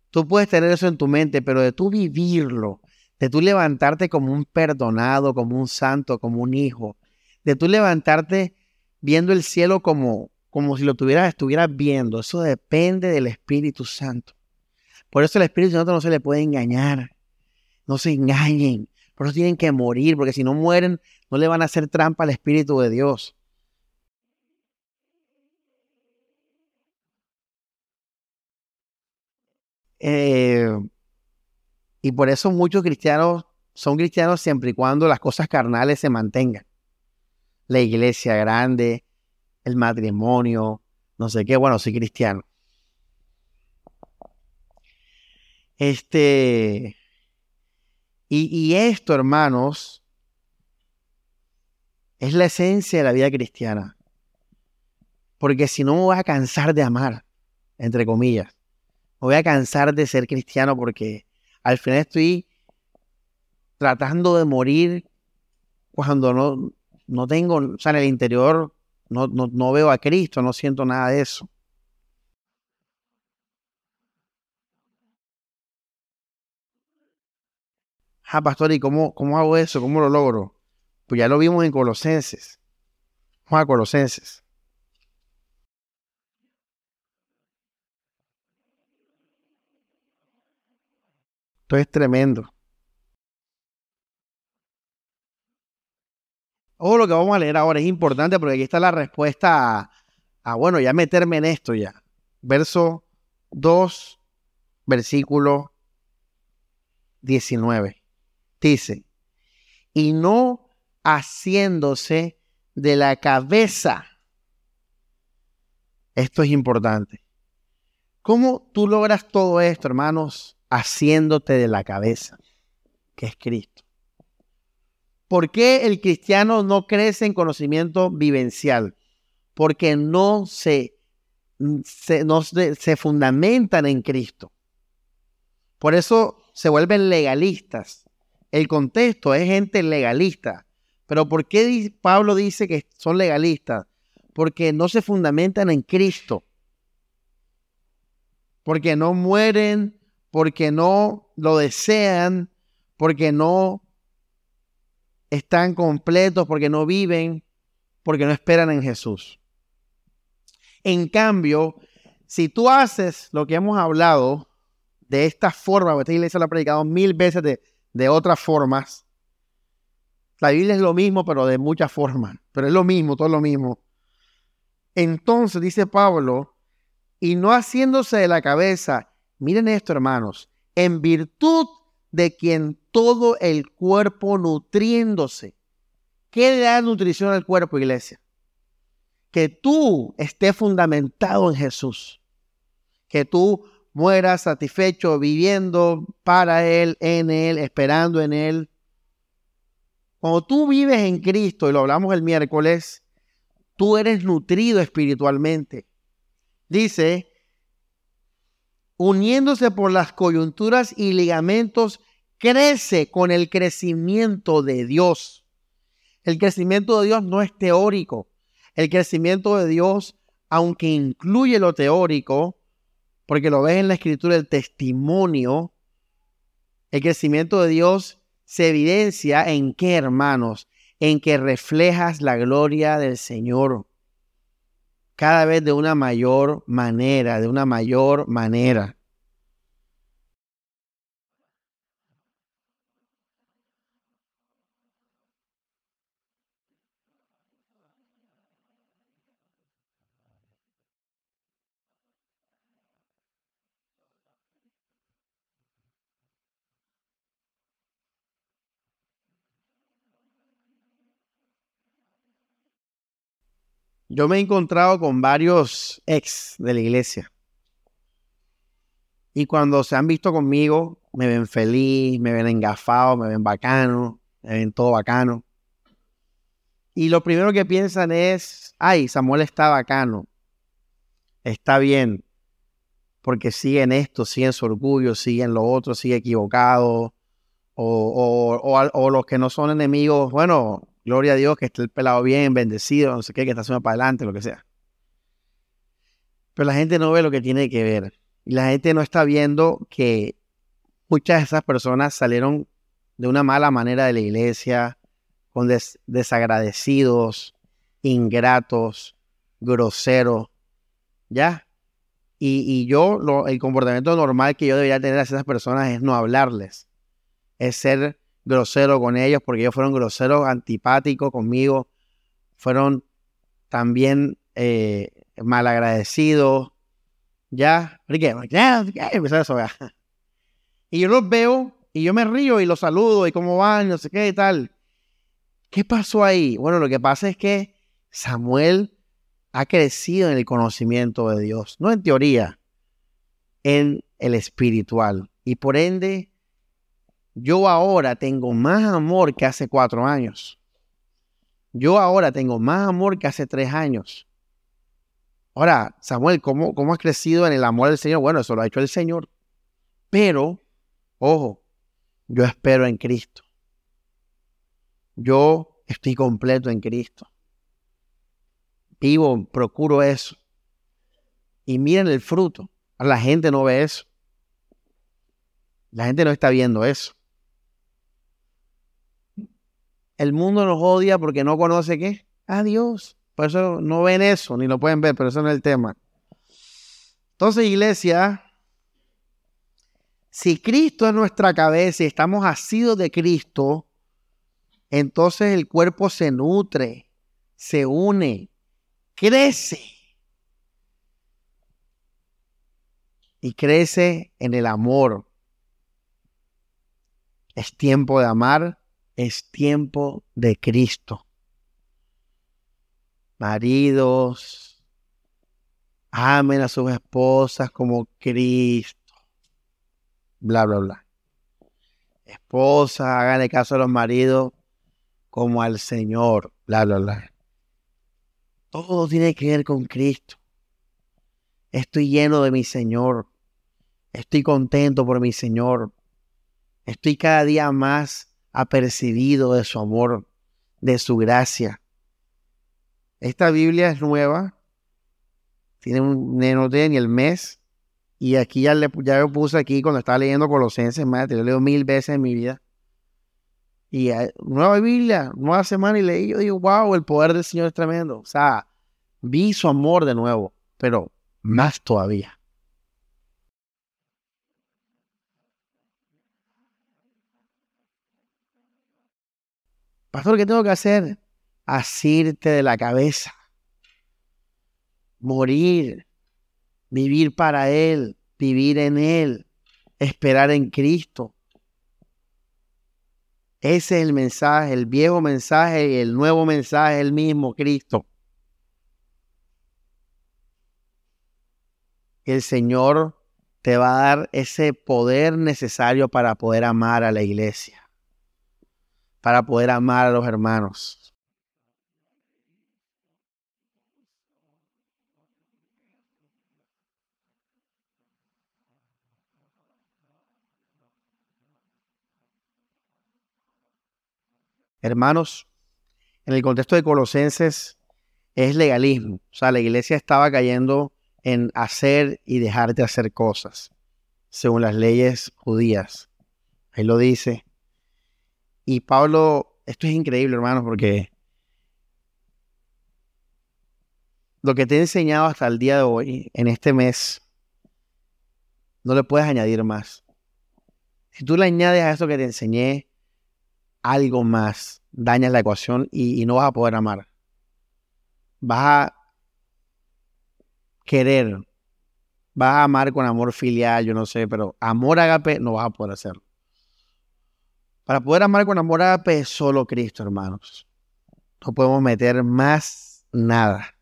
Tú puedes tener eso en tu mente, pero de tú vivirlo, de tú levantarte como un perdonado, como un santo, como un hijo, de tú levantarte viendo el cielo como, como si lo tuvieras, estuvieras viendo, eso depende del Espíritu Santo. Por eso el Espíritu Santo no se le puede engañar. No se engañen. Por eso tienen que morir, porque si no mueren, no le van a hacer trampa al Espíritu de Dios. Eh, y por eso muchos cristianos son cristianos siempre y cuando las cosas carnales se mantengan. La iglesia grande, el matrimonio, no sé qué, bueno, soy cristiano. Este, y, y esto, hermanos, es la esencia de la vida cristiana. Porque si no me voy a cansar de amar, entre comillas. Me voy a cansar de ser cristiano porque al final estoy tratando de morir cuando no, no tengo, o sea, en el interior no, no, no veo a Cristo, no siento nada de eso. Ah, pastor, ¿y cómo, cómo hago eso? ¿Cómo lo logro? Pues ya lo vimos en Colosenses. Vamos a Colosenses. Esto es tremendo. O lo que vamos a leer ahora es importante porque aquí está la respuesta a, a bueno, ya meterme en esto ya. Verso 2, versículo 19. Dice, y no haciéndose de la cabeza. Esto es importante. ¿Cómo tú logras todo esto, hermanos? Haciéndote de la cabeza, que es Cristo. ¿Por qué el cristiano no crece en conocimiento vivencial? Porque no se, se, fundamentan en Cristo. Por eso se vuelven legalistas. El contexto es gente legalista. Pero ¿por qué Pablo dice que son legalistas? Porque no se fundamentan en Cristo. Porque no mueren, porque no lo desean, porque no están completos, porque no viven, porque no esperan en Jesús. En cambio, si tú haces lo que hemos hablado de esta forma, esta iglesia lo ha predicado mil veces de, otras formas, la Biblia es lo mismo, pero de muchas formas, pero es lo mismo, todo lo mismo. Entonces dice Pablo, y no haciéndose de la cabeza, miren esto hermanos, en virtud de quien todo el cuerpo nutriéndose. ¿Qué le da nutrición al cuerpo, iglesia? Que tú estés fundamentado en Jesús. Que tú mueras satisfecho viviendo para Él, en Él, esperando en Él. Cuando tú vives en Cristo, y lo hablamos el miércoles, tú eres nutrido espiritualmente. Dice, uniéndose por las coyunturas y ligamentos, crece con el crecimiento de Dios. El crecimiento de Dios no es teórico. El crecimiento de Dios, aunque incluye lo teórico, porque lo ves en la escritura, el testimonio, el crecimiento de Dios se evidencia en qué, hermanos, en que reflejas la gloria del Señor cada vez de una mayor manera, de una mayor manera. Yo me he encontrado con varios ex de la iglesia. Y cuando se han visto conmigo, me ven feliz, me ven engafado, me ven bacano, me ven todo bacano. Y lo primero que piensan es, ay, Samuel está bacano, está bien, porque sigue en esto, sigue en su orgullo, sigue en lo otro, sigue equivocado, o, o, los que no son enemigos, bueno, gloria a Dios que esté el pelado bien, bendecido, no sé qué, que está haciendo para adelante, lo que sea. Pero la gente no ve lo que tiene que ver. Y la gente no está viendo que muchas de esas personas salieron de una mala manera de la iglesia, con desagradecidos, ingratos, groseros, ¿ya? Y, yo, lo, el comportamiento normal que yo debería tener hacia esas personas es no hablarles, es ser grosero con ellos, porque ellos fueron groseros, antipáticos conmigo, fueron también eh, malagradecidos, ¿ya? ¿Qué? eso, Y yo los veo y yo me río y los saludo y cómo van, no sé qué y tal. ¿Qué pasó ahí? Bueno, lo que pasa es que Samuel ha crecido en el conocimiento de Dios, no en teoría, en el espiritual. Y por ende, yo ahora tengo más amor que hace cuatro años. Yo ahora tengo más amor que hace tres años. Ahora, Samuel, ¿cómo, ¿cómo has crecido en el amor del Señor? Bueno, eso lo ha hecho el Señor. Pero, ojo, yo espero en Cristo. Yo estoy completo en Cristo. Vivo, procuro eso. Y miren el fruto. La gente no ve eso. La gente no está viendo eso. El mundo nos odia porque no conoce qué? A Dios. Por eso no ven eso, ni lo pueden ver, pero eso no es el tema. Entonces, iglesia, si Cristo es nuestra cabeza y estamos asidos de Cristo, entonces el cuerpo se nutre, se une, crece. Y crece en el amor. Es tiempo de amar, es tiempo de Cristo. Maridos, amen a sus esposas como Cristo. Bla, bla, bla. Esposa, háganle caso a los maridos como al Señor, bla, bla, bla. Todo tiene que ver con Cristo. Estoy lleno de mi Señor. Estoy contento por mi Señor. Estoy cada día más apercibido de su amor, de su gracia. Esta Biblia es nueva. Tiene un no ni el mes. Y aquí ya, le, lo puse aquí cuando estaba leyendo Colosenses, madre, lo leo mil veces en mi vida. Y nueva Biblia, nueva semana y leí, yo digo, wow, el poder del Señor es tremendo. O sea, vi su amor de nuevo, pero más todavía. Pastor, ¿qué tengo que hacer? Asirte de la cabeza. Morir. Vivir para Él. Vivir en Él. Esperar en Cristo. Ese es el mensaje, el viejo mensaje y el nuevo mensaje, el mismo Cristo. El Señor te va a dar ese poder necesario para poder amar a la iglesia, para poder amar a los hermanos. Hermanos, en el contexto de Colosenses es legalismo. O sea, la iglesia estaba cayendo en hacer y dejar de hacer cosas, según las leyes judías. Ahí lo dice. Y Pablo, esto es increíble, hermanos, porque lo que te he enseñado hasta el día de hoy, en este mes, no le puedes añadir más. Si tú le añades a eso que te enseñé, algo más, dañas la ecuación y, no vas a poder amar. Vas a querer, vas a amar con amor filial, yo no sé, pero amor agape no vas a poder hacerlo. Para poder amar con amor es solo Cristo, hermanos. No podemos meter más nada.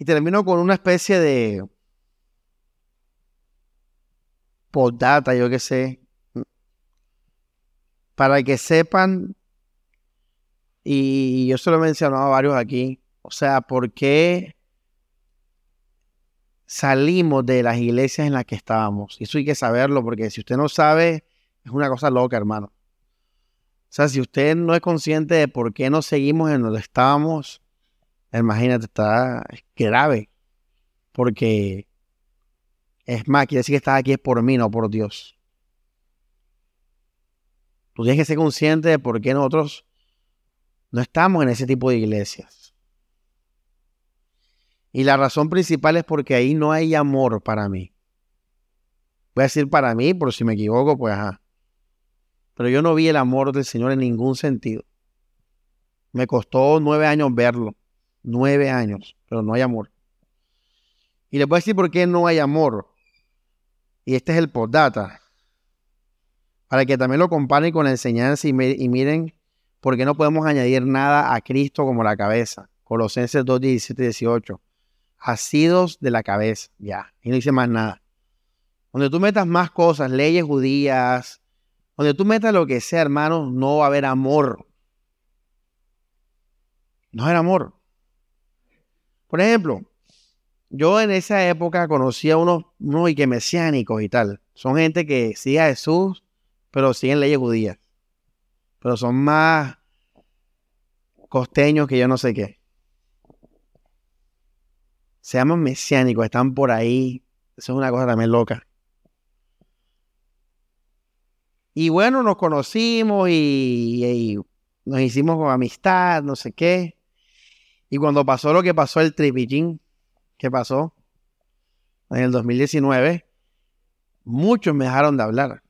Y termino con una especie de postdata, yo qué sé, para que sepan, y yo se lo he mencionado a varios aquí, o sea, ¿por qué salimos de las iglesias en las que estábamos? Eso hay que saberlo, porque si usted no sabe, es una cosa loca, hermano. O sea, si usted no es consciente de por qué no seguimos en donde estábamos, imagínate, está grave. Porque es más, quiere decir que estás aquí es por mí, no por Dios. Tú tienes que ser consciente de por qué nosotros no estamos en ese tipo de iglesias. Y la razón principal es porque ahí no hay amor para mí. Voy a decir para mí, por si me equivoco, pues ajá. Pero yo no vi el amor del Señor en ningún sentido. Me costó nueve años verlo. Nueve años, pero no hay amor. Y les voy a decir por qué no hay amor. Y este es el postdata. Para que también lo comparen con la enseñanza y, miren por qué no podemos añadir nada a Cristo como la cabeza. Colosenses 2, 17 y 18. Asidos de la cabeza, ya. Y no dice más nada. Donde tú metas más cosas, leyes judías, donde tú metas lo que sea, hermano, no va a haber amor. No va a haber amor. Por ejemplo, yo en esa época conocí a unos, unos que mesiánicos y tal. Son gente que sigue a Jesús, pero siguen leyes judías. Pero son más costeños que yo no sé qué. Se llaman mesiánicos, están por ahí. Eso es una cosa también loca. Y bueno, nos conocimos y, nos hicimos con amistad, no sé qué. Y cuando pasó lo que pasó el tripillín, ¿qué pasó? En el 2019, muchos me dejaron de hablar.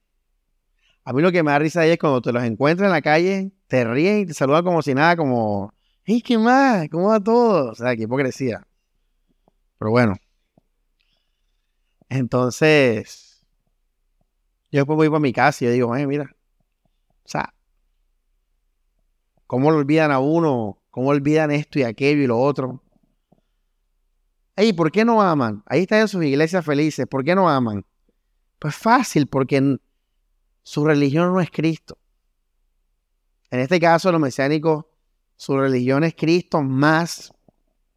A mí lo que me da risa es cuando te los encuentras en la calle, te ríen y te saludan como si nada, como, ¿y qué más? ¿Cómo va todo? O sea, qué hipocresía. Pero bueno. Entonces, yo después voy para mi casa y yo digo, mira, o sea, ¿cómo lo olvidan a uno? ¿Cómo olvidan esto y aquello y lo otro? Ey, ¿por qué no aman? Ahí están en sus iglesias felices. ¿Por qué no aman? Pues fácil, porque su religión no es Cristo. En este caso, los mesiánicos, su religión es Cristo más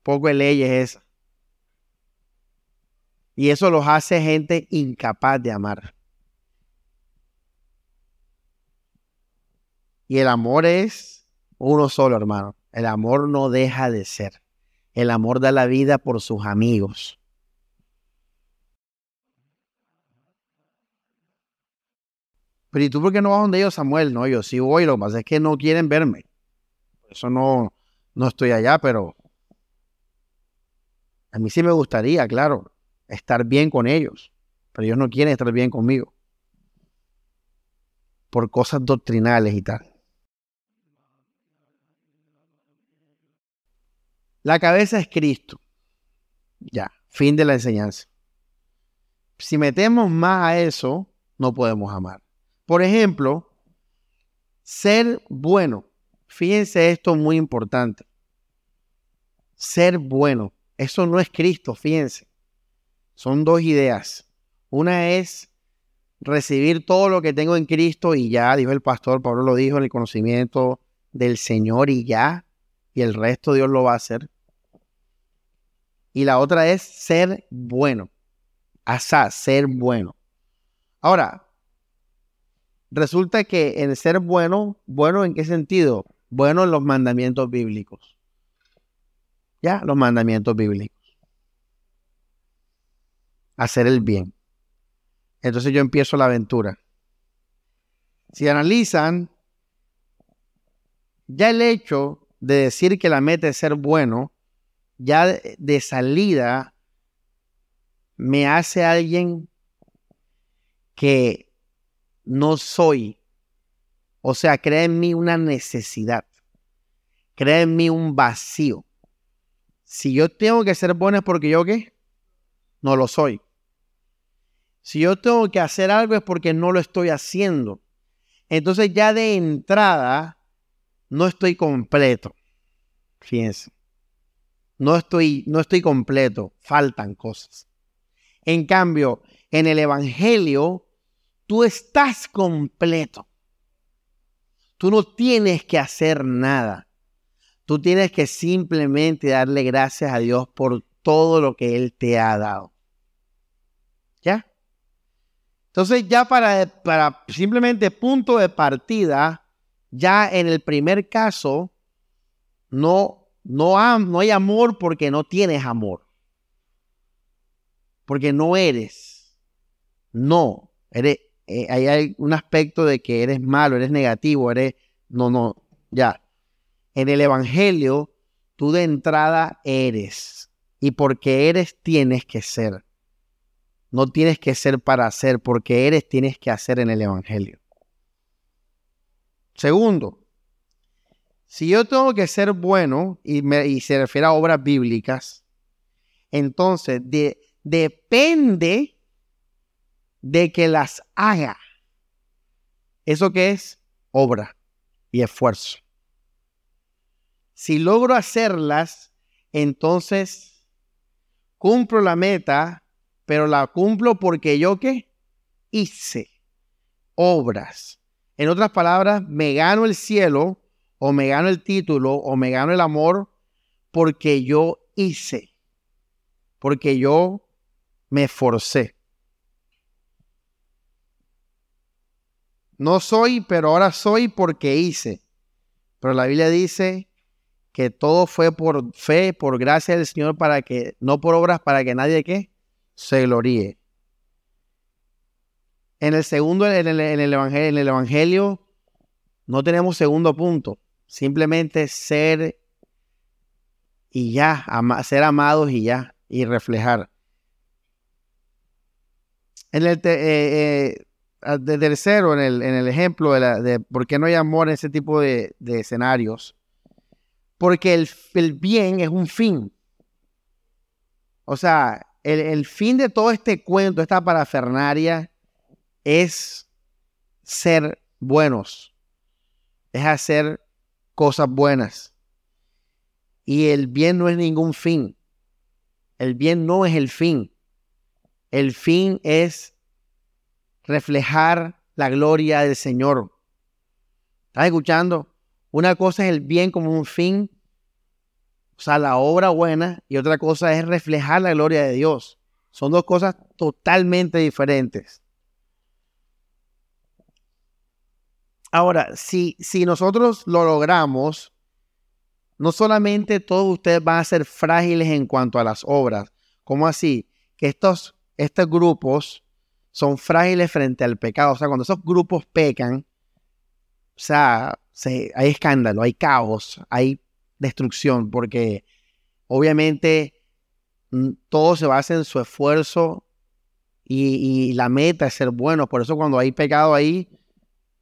poco de leyes esa. Y eso los hace gente incapaz de amar. Y el amor es uno solo, hermano. El amor no deja de ser. El amor da la vida por sus amigos. Pero ¿y tú por qué no vas donde ellos, Samuel? No, yo sí voy, lo pasa es que no quieren verme. Por eso no, no estoy allá, pero a mí sí me gustaría, claro, estar bien con ellos, pero ellos no quieren estar bien conmigo. Por cosas doctrinales y tal. La cabeza es Cristo. Ya, fin de la enseñanza. Si metemos más a eso, no podemos amar. Por ejemplo, ser bueno. Fíjense esto muy importante. Ser bueno. Eso no es Cristo, fíjense. Son dos ideas. Una es recibir todo lo que tengo en Cristo y ya, dijo el pastor, Pablo lo dijo, en el conocimiento del Señor y ya, y el resto Dios lo va a hacer y la otra es ser bueno. Asá, ser bueno. Ahora, resulta que en ser bueno, bueno en qué sentido? Bueno en los mandamientos bíblicos. Ya, los mandamientos bíblicos. Hacer el bien. Entonces yo empiezo la aventura. Si analizan, ya el hecho de decir que la meta es ser bueno, ya de salida me hace alguien que no soy. O sea, crea en mí una necesidad. Crea en mí un vacío. Si yo tengo que ser bueno es porque yo qué? No lo soy. Si yo tengo que hacer algo es porque no lo estoy haciendo. Entonces ya de entrada no estoy completo. Fíjense no estoy, no estoy completo, faltan cosas. En cambio, en el Evangelio, tú estás completo. Tú no tienes que hacer nada. Tú tienes que simplemente darle gracias a Dios por todo lo que Él te ha dado. ¿Ya? Entonces ya para, para simplemente punto de partida, ya en el primer caso, no, no, hay amor porque no tienes amor. Porque no eres. No, eres, eh, hay un aspecto de que eres malo, eres negativo, eres, no, no, ya. En el Evangelio, tú de entrada eres. Y porque eres, tienes que ser. No tienes que ser para ser, porque eres, tienes que hacer en el Evangelio. Segundo, si yo tengo que ser bueno, y, me, se refiere a obras bíblicas, entonces depende de que las haga. ¿Eso qué es? Obra y esfuerzo. Si logro hacerlas, entonces cumplo la meta, pero la cumplo porque yo qué? Hice obras. En otras palabras, me gano el cielo o me gano el título o me gano el amor porque yo hice, porque yo me esforcé. No soy, pero ahora soy porque hice. Pero la Biblia dice que todo fue por fe, por gracia del Señor, para que, no por obras, para que nadie que se gloríe. En el segundo, en el evangelio, no tenemos segundo punto. Simplemente ser y ya, ser amados y ya, y reflejar. En el, eh, eh, de tercero, en el, en el ejemplo de, de, por qué no hay amor en ese tipo de, escenarios, porque el, el, bien es un fin. O sea, el, el, fin de todo este cuento, esta parafernaria, es ser buenos, es hacer cosas buenas. Y el bien no es ningún fin. El bien no es el fin. El fin es reflejar la gloria del Señor. ¿Estás escuchando? Una cosa es el bien como un fin, o sea, la obra buena, y otra cosa es reflejar la gloria de Dios. Son dos cosas totalmente diferentes. Ahora, si, si nosotros lo logramos, no solamente todos ustedes van a ser frágiles en cuanto a las obras, ¿cómo así? Que estos, estos grupos son frágiles frente al pecado. O sea, cuando esos grupos pecan, o sea, hay escándalo, hay caos, hay destrucción, porque obviamente mm, todo se basa en su esfuerzo y, la meta es ser bueno. Por eso cuando hay pecado ahí,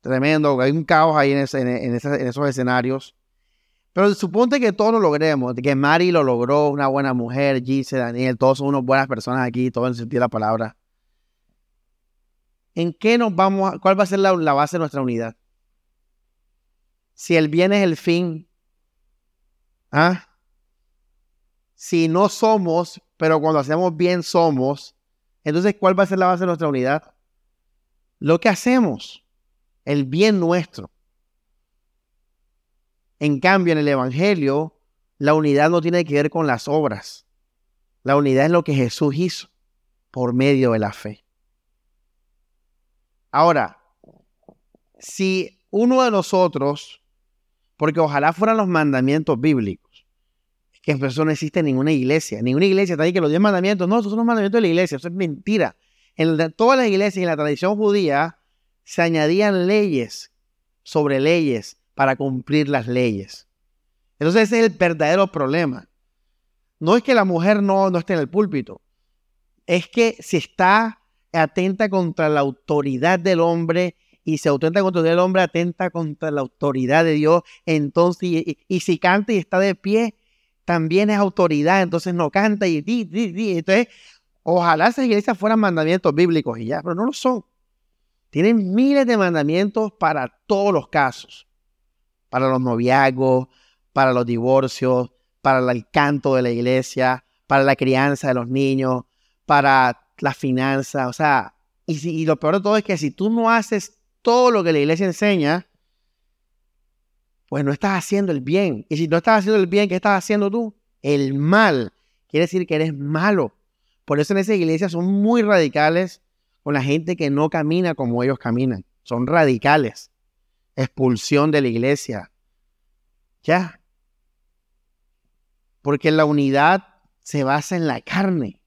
tremendo, hay un caos ahí en, esos escenarios. Pero suponte que todos lo logremos, que Mari lo logró, una buena mujer, Gise, Daniel, todos son unas buenas personas aquí, todo en el sentido de la palabra. ¿en qué nos vamos cuál va a ser la, base de nuestra unidad? Si el bien es el fin, ¿ah? si no somos, pero cuando hacemos bien somos, entonces ¿cuál va a ser la base de nuestra unidad? Lo que hacemos, el bien nuestro. En cambio, en el Evangelio, la unidad no tiene que ver con las obras. La unidad es lo que Jesús hizo por medio de la fe. Ahora, si uno de nosotros, porque ojalá fueran los mandamientos bíblicos, que eso no existe en ninguna iglesia, ninguna iglesia está ahí que los diez mandamientos, no, esos son los mandamientos de la iglesia, eso es mentira. En todas las iglesias y en la tradición judía se añadían leyes sobre leyes para cumplir las leyes. Entonces ese es el verdadero problema. No es que la mujer no, no esté en el púlpito, es que si está atenta contra la autoridad del hombre y se atenta contra el hombre, atenta contra la autoridad de Dios. Entonces, y, si canta y está de pie, también es autoridad, entonces no canta y di, di, di. Entonces, ojalá esas iglesias fueran mandamientos bíblicos y ya, pero no lo son. Tienen miles de mandamientos para todos los casos, para los noviazgos, para los divorcios, para el canto de la iglesia, para la crianza de los niños, para la finanza. O sea, y, y lo peor de todo es que si tú no haces todo lo que la iglesia enseña, pues no estás haciendo el bien. Y si no estás haciendo el bien, ¿qué estás haciendo tú? El mal. Quiere decir que eres malo. Por eso en esa iglesia son muy radicales con la gente que no camina como ellos caminan. Son radicales. Expulsión de la iglesia. Ya. Porque la unidad se basa en la carne.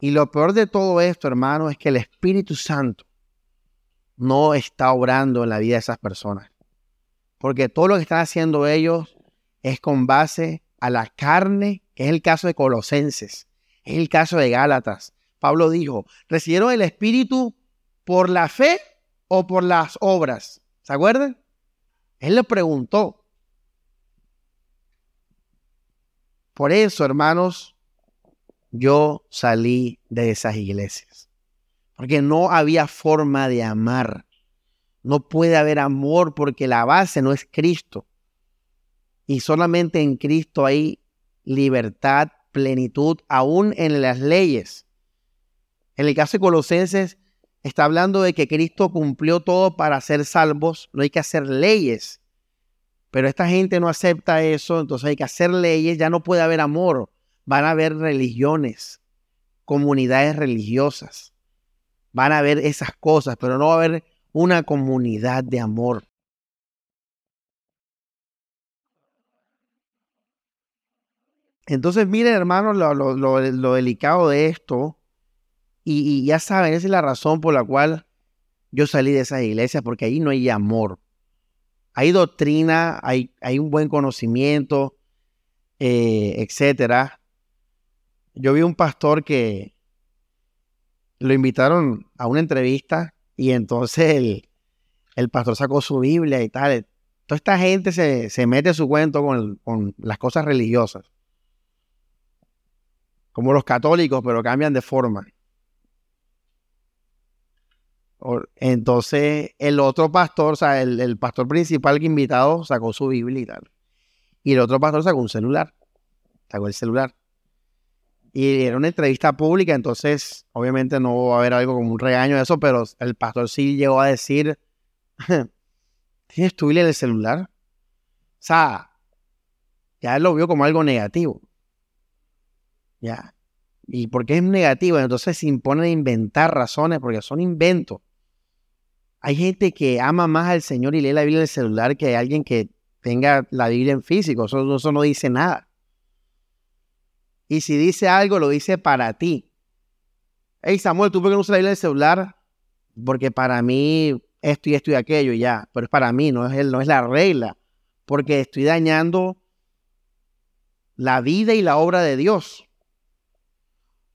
Y lo peor de todo esto, hermano, es que el Espíritu Santo no está obrando en la vida de esas personas. Porque todo lo que están haciendo ellos es con base a la carne, que es el caso de Colosenses, es el caso de Gálatas. Pablo dijo, ¿recibieron el Espíritu por la fe o por las obras? ¿Se acuerdan? Él le preguntó. Por eso, hermanos, yo salí de esas iglesias. Porque no había forma de amar. No puede haber amor porque la base no es Cristo. Y solamente en Cristo hay libertad, plenitud, aún en las leyes. En el caso de Colosenses, está hablando de que Cristo cumplió todo para ser salvos, no hay que hacer leyes. Pero esta gente no acepta eso, entonces hay que hacer leyes, ya no puede haber amor, van a haber religiones, comunidades religiosas, van a haber esas cosas, pero no va a haber una comunidad de amor. Entonces, miren, hermanos, lo, delicado de esto, y, ya saben, esa es la razón por la cual yo salí de esa iglesia, porque ahí no hay amor. Hay doctrina, hay, hay un buen conocimiento, eh, etcétera. Yo vi un pastor que lo invitaron a una entrevista y entonces el, pastor sacó su Biblia y tal. Toda esta gente se, mete su cuento con, con las cosas religiosas. Como los católicos, pero cambian de forma. Entonces, el otro pastor, o sea, el, pastor principal que invitado sacó su Biblia y tal. Y el otro pastor sacó un celular. Sacó el celular. Y era una entrevista pública, entonces obviamente no va a haber algo como un regaño de eso, pero el pastor sí llegó a decir, ¿tienes tu Biblia en el celular? O sea, ya él lo vio como algo negativo. Ya. ¿Y por qué es negativo? Entonces se impone inventar razones, porque son inventos. Hay gente que ama más al Señor y lee la Biblia en el celular que alguien que tenga la Biblia en físico. Eso, no dice nada. Y si dice algo, lo dice para ti. Hey Samuel, ¿tú por no usas la Biblia en el celular? Porque para mí esto y esto y aquello ya. Pero es para mí, no es, no es la regla. Porque estoy dañando la vida y la obra de Dios.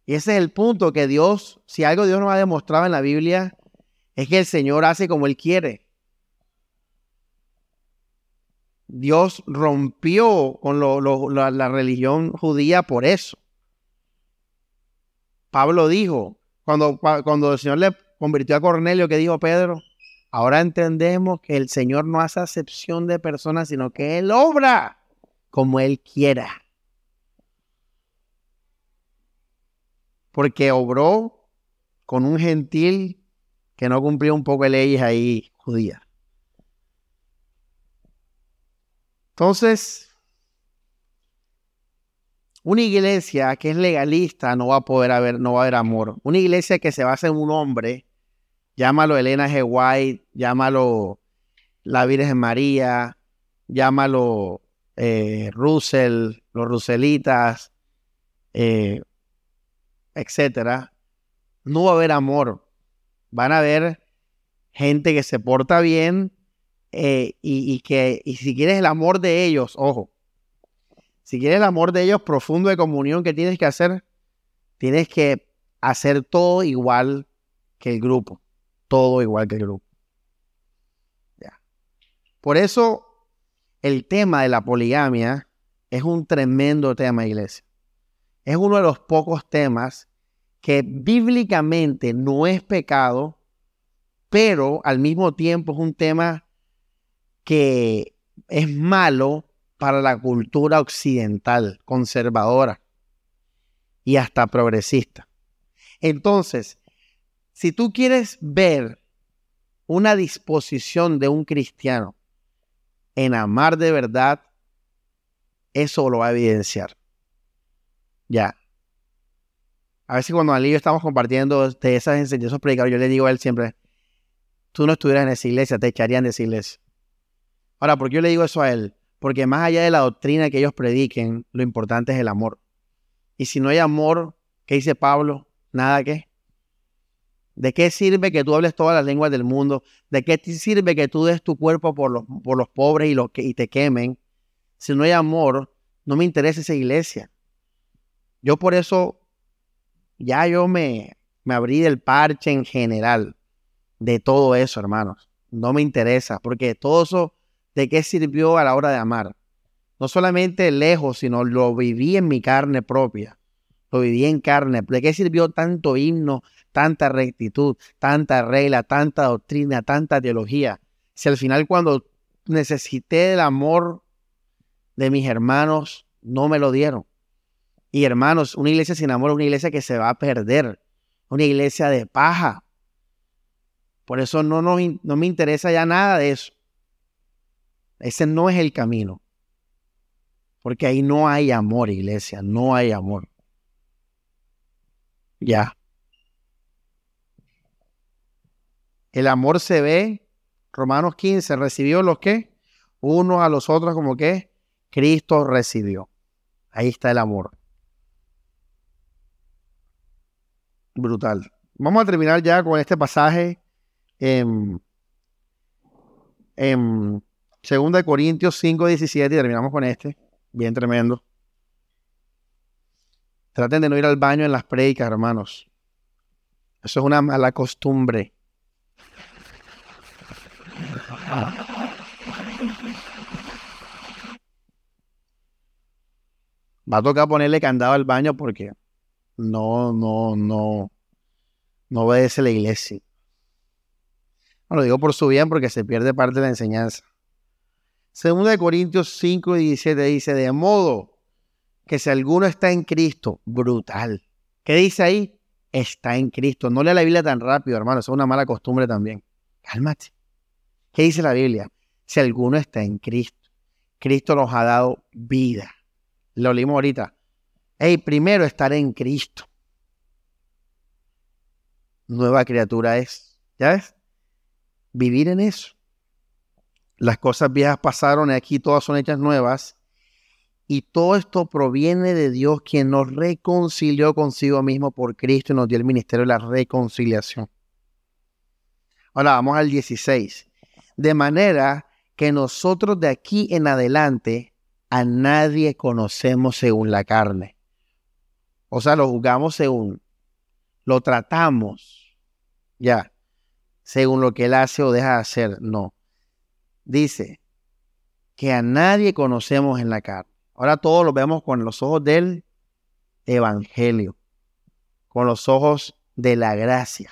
Y ese es el punto que Dios, si algo Dios nos ha demostrado en la Biblia, es que el Señor hace como Él quiere. Dios rompió con la, religión judía por eso. Pablo dijo, cuando, cuando el Señor le convirtió a Cornelio, que dijo Pedro, ahora entendemos que el Señor no hace acepción de personas, sino que Él obra como Él quiera. Porque obró con un gentil que no cumplió un poco de leyes ahí judías. Entonces, una iglesia que es legalista no va a poder haber, no va a haber amor. Una iglesia que se basa en un hombre, llámalo Elena G. White, llámalo la Virgen María, llámalo eh, Russell, los Ruselitas, eh, etcétera, no va a haber amor. Van a haber gente que se porta bien, eh, y, que y si quieres el amor de ellos, ojo, si quieres el amor de ellos profundo de comunión, ¿qué tienes que hacer? Tienes que hacer todo igual que el grupo, todo igual que el grupo. Ya. Por eso el tema de la poligamia es un tremendo tema, iglesia. Es uno de los pocos temas que bíblicamente no es pecado, pero al mismo tiempo es un tema que es malo para la cultura occidental, conservadora y hasta progresista. Entonces, si tú quieres ver una disposición de un cristiano en amar de verdad, eso lo va a evidenciar. Ya. A veces cuando Ali y yo estamos compartiendo de esas enseñanzas predicadores, yo le digo a él siempre, tú no estuvieras en esa iglesia, te echarían de esa iglesia. Ahora, ¿por qué yo le digo eso a él? Porque más allá de la doctrina que ellos prediquen, lo importante es el amor. Y si no hay amor, ¿qué dice Pablo? Nada que. ¿De qué sirve que tú hables todas las lenguas del mundo? ¿De qué te sirve que tú des tu cuerpo por los, por los pobres y, los que, y te quemen? Si no hay amor, no me interesa esa iglesia. Yo por eso, ya yo me, me abrí del parche en general de todo eso, hermanos. No me interesa, porque todo eso, ¿de qué sirvió a la hora de amar? No solamente lejos, sino lo viví en mi carne propia. Lo viví en carne. ¿De qué sirvió tanto himno, tanta rectitud, tanta regla, tanta doctrina, tanta teología. Si al final cuando necesité el amor de mis hermanos, no me lo dieron. Y hermanos, una iglesia sin amor es una iglesia que se va a perder, una iglesia de paja. Por eso no, me interesa ya nada de eso. Ese no es el camino. Porque ahí no hay amor, iglesia, no hay amor. Ya. El amor se ve, Romanos 15, recibió los que, unos a los otros como que Cristo recibió. Ahí está el amor. Brutal. Vamos a terminar ya con este pasaje en, en 2 Corintios 5, 17 y terminamos con este. Bien tremendo. Traten de no ir al baño en las predicas, hermanos. Eso es una mala costumbre. Va a tocar ponerle candado al baño porque no, no, no, no obedece la iglesia. No, lo digo por su bien porque se pierde parte de la enseñanza. Segunda de Corintios 5 y 17 dice, de modo que si alguno está en Cristo, brutal. ¿Qué dice ahí? Está en Cristo. No lea la Biblia tan rápido, hermano. Eso es una mala costumbre también. Cálmate. ¿Qué dice la Biblia? Si alguno está en Cristo, Cristo nos ha dado vida. Lo leímos ahorita. Hey, primero estar en Cristo. Nueva criatura es. ¿Ya ves? Vivir en eso. Las cosas viejas pasaron y aquí todas son hechas nuevas. Y todo esto proviene de Dios, quien nos reconcilió consigo mismo por Cristo y nos dio el ministerio de la reconciliación. Ahora vamos al 16 de manera que nosotros de aquí en adelante a nadie conocemos según la carne. O sea, lo juzgamos según, lo tratamos, ya, según lo que él hace o deja de hacer. No. Dice que a nadie conocemos en la carne. Ahora todos lo vemos con los ojos del Evangelio, con los ojos de la gracia.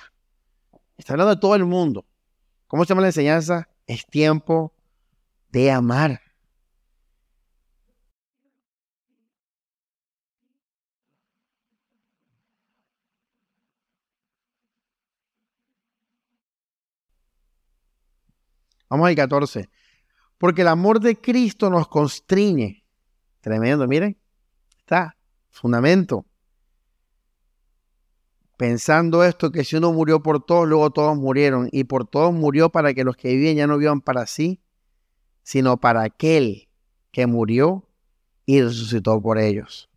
Está hablando de todo el mundo. ¿Cómo se llama la enseñanza? Es tiempo de amar. Vamos al 14. Porque el amor de Cristo nos constriñe. Tremendo, miren. Está. Fundamento. Pensando esto, que si uno murió por todos, luego todos murieron. Y por todos murió para que los que viven ya no vivan para sí, sino para aquel que murió y resucitó por ellos.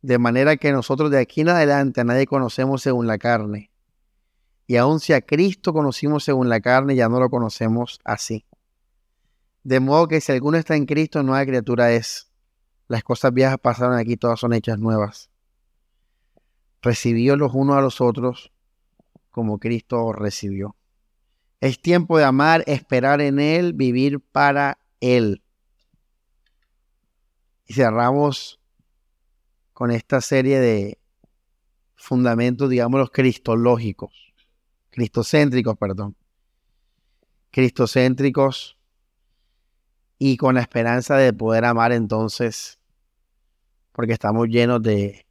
De manera que nosotros de aquí en adelante a nadie conocemos según la carne. Y aun si a Cristo conocimos según la carne, ya no lo conocemos así. De modo que si alguno está en Cristo, nueva criatura es. Las cosas viejas pasaron aquí, todas son hechas nuevas recibió los unos a los otros como Cristo recibió. Es tiempo de amar, esperar en Él, vivir para Él. Y cerramos con esta serie de fundamentos, digamos, los cristológicos, cristocéntricos, perdón. Cristocéntricos. y con la esperanza de poder amar entonces, porque estamos llenos de,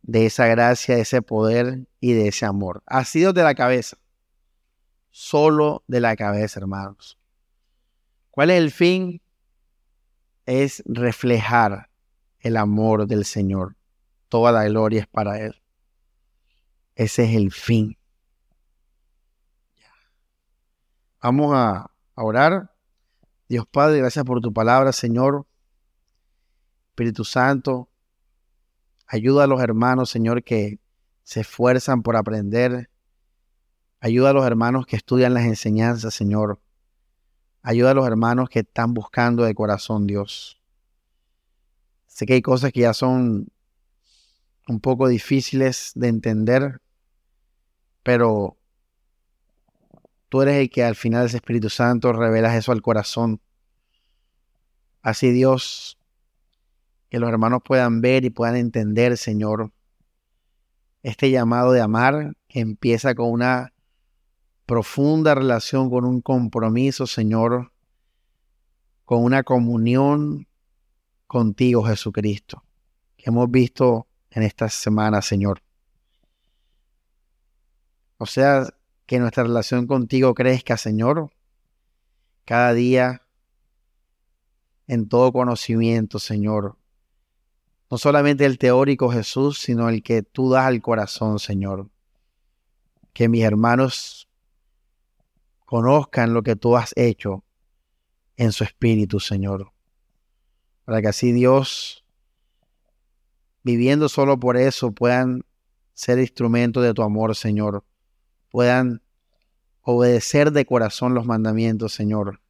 de esa gracia, de ese poder y de ese amor. Ha sido de la cabeza, solo de la cabeza, hermanos. ¿Cuál es el fin? Es reflejar el amor del Señor. Toda la gloria es para Él. Ese es el fin. Vamos a orar. Dios Padre, gracias por tu palabra, Señor. Espíritu Santo, ayuda a los hermanos, Señor, que se esfuerzan por aprender. Ayuda a los hermanos que estudian las enseñanzas, Señor. Ayuda a los hermanos que están buscando de corazón, Dios. Sé que hay cosas que ya son un poco difíciles de entender, pero eres el que al final ese Espíritu Santo revelas eso al corazón. Así Dios, que los hermanos puedan ver y puedan entender, Señor, este llamado de amar que empieza con una profunda relación, con un compromiso, Señor, con una comunión contigo, Jesucristo, que hemos visto en esta semana, Señor. O sea, que nuestra relación contigo crezca, Señor, cada día en todo conocimiento, Señor. No solamente el teórico Jesús, sino el que tú das al corazón, Señor. Que mis hermanos conozcan lo que tú has hecho en su espíritu, Señor. Para que así Dios, viviendo solo por eso, puedan ser instrumentos de tu amor, Señor puedan obedecer de corazón los mandamientos, Señor.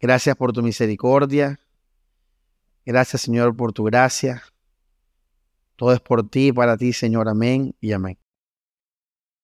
Gracias por tu misericordia. Gracias, Señor, por tu gracia. Todo es por ti, para ti, Señor. Amén y amén.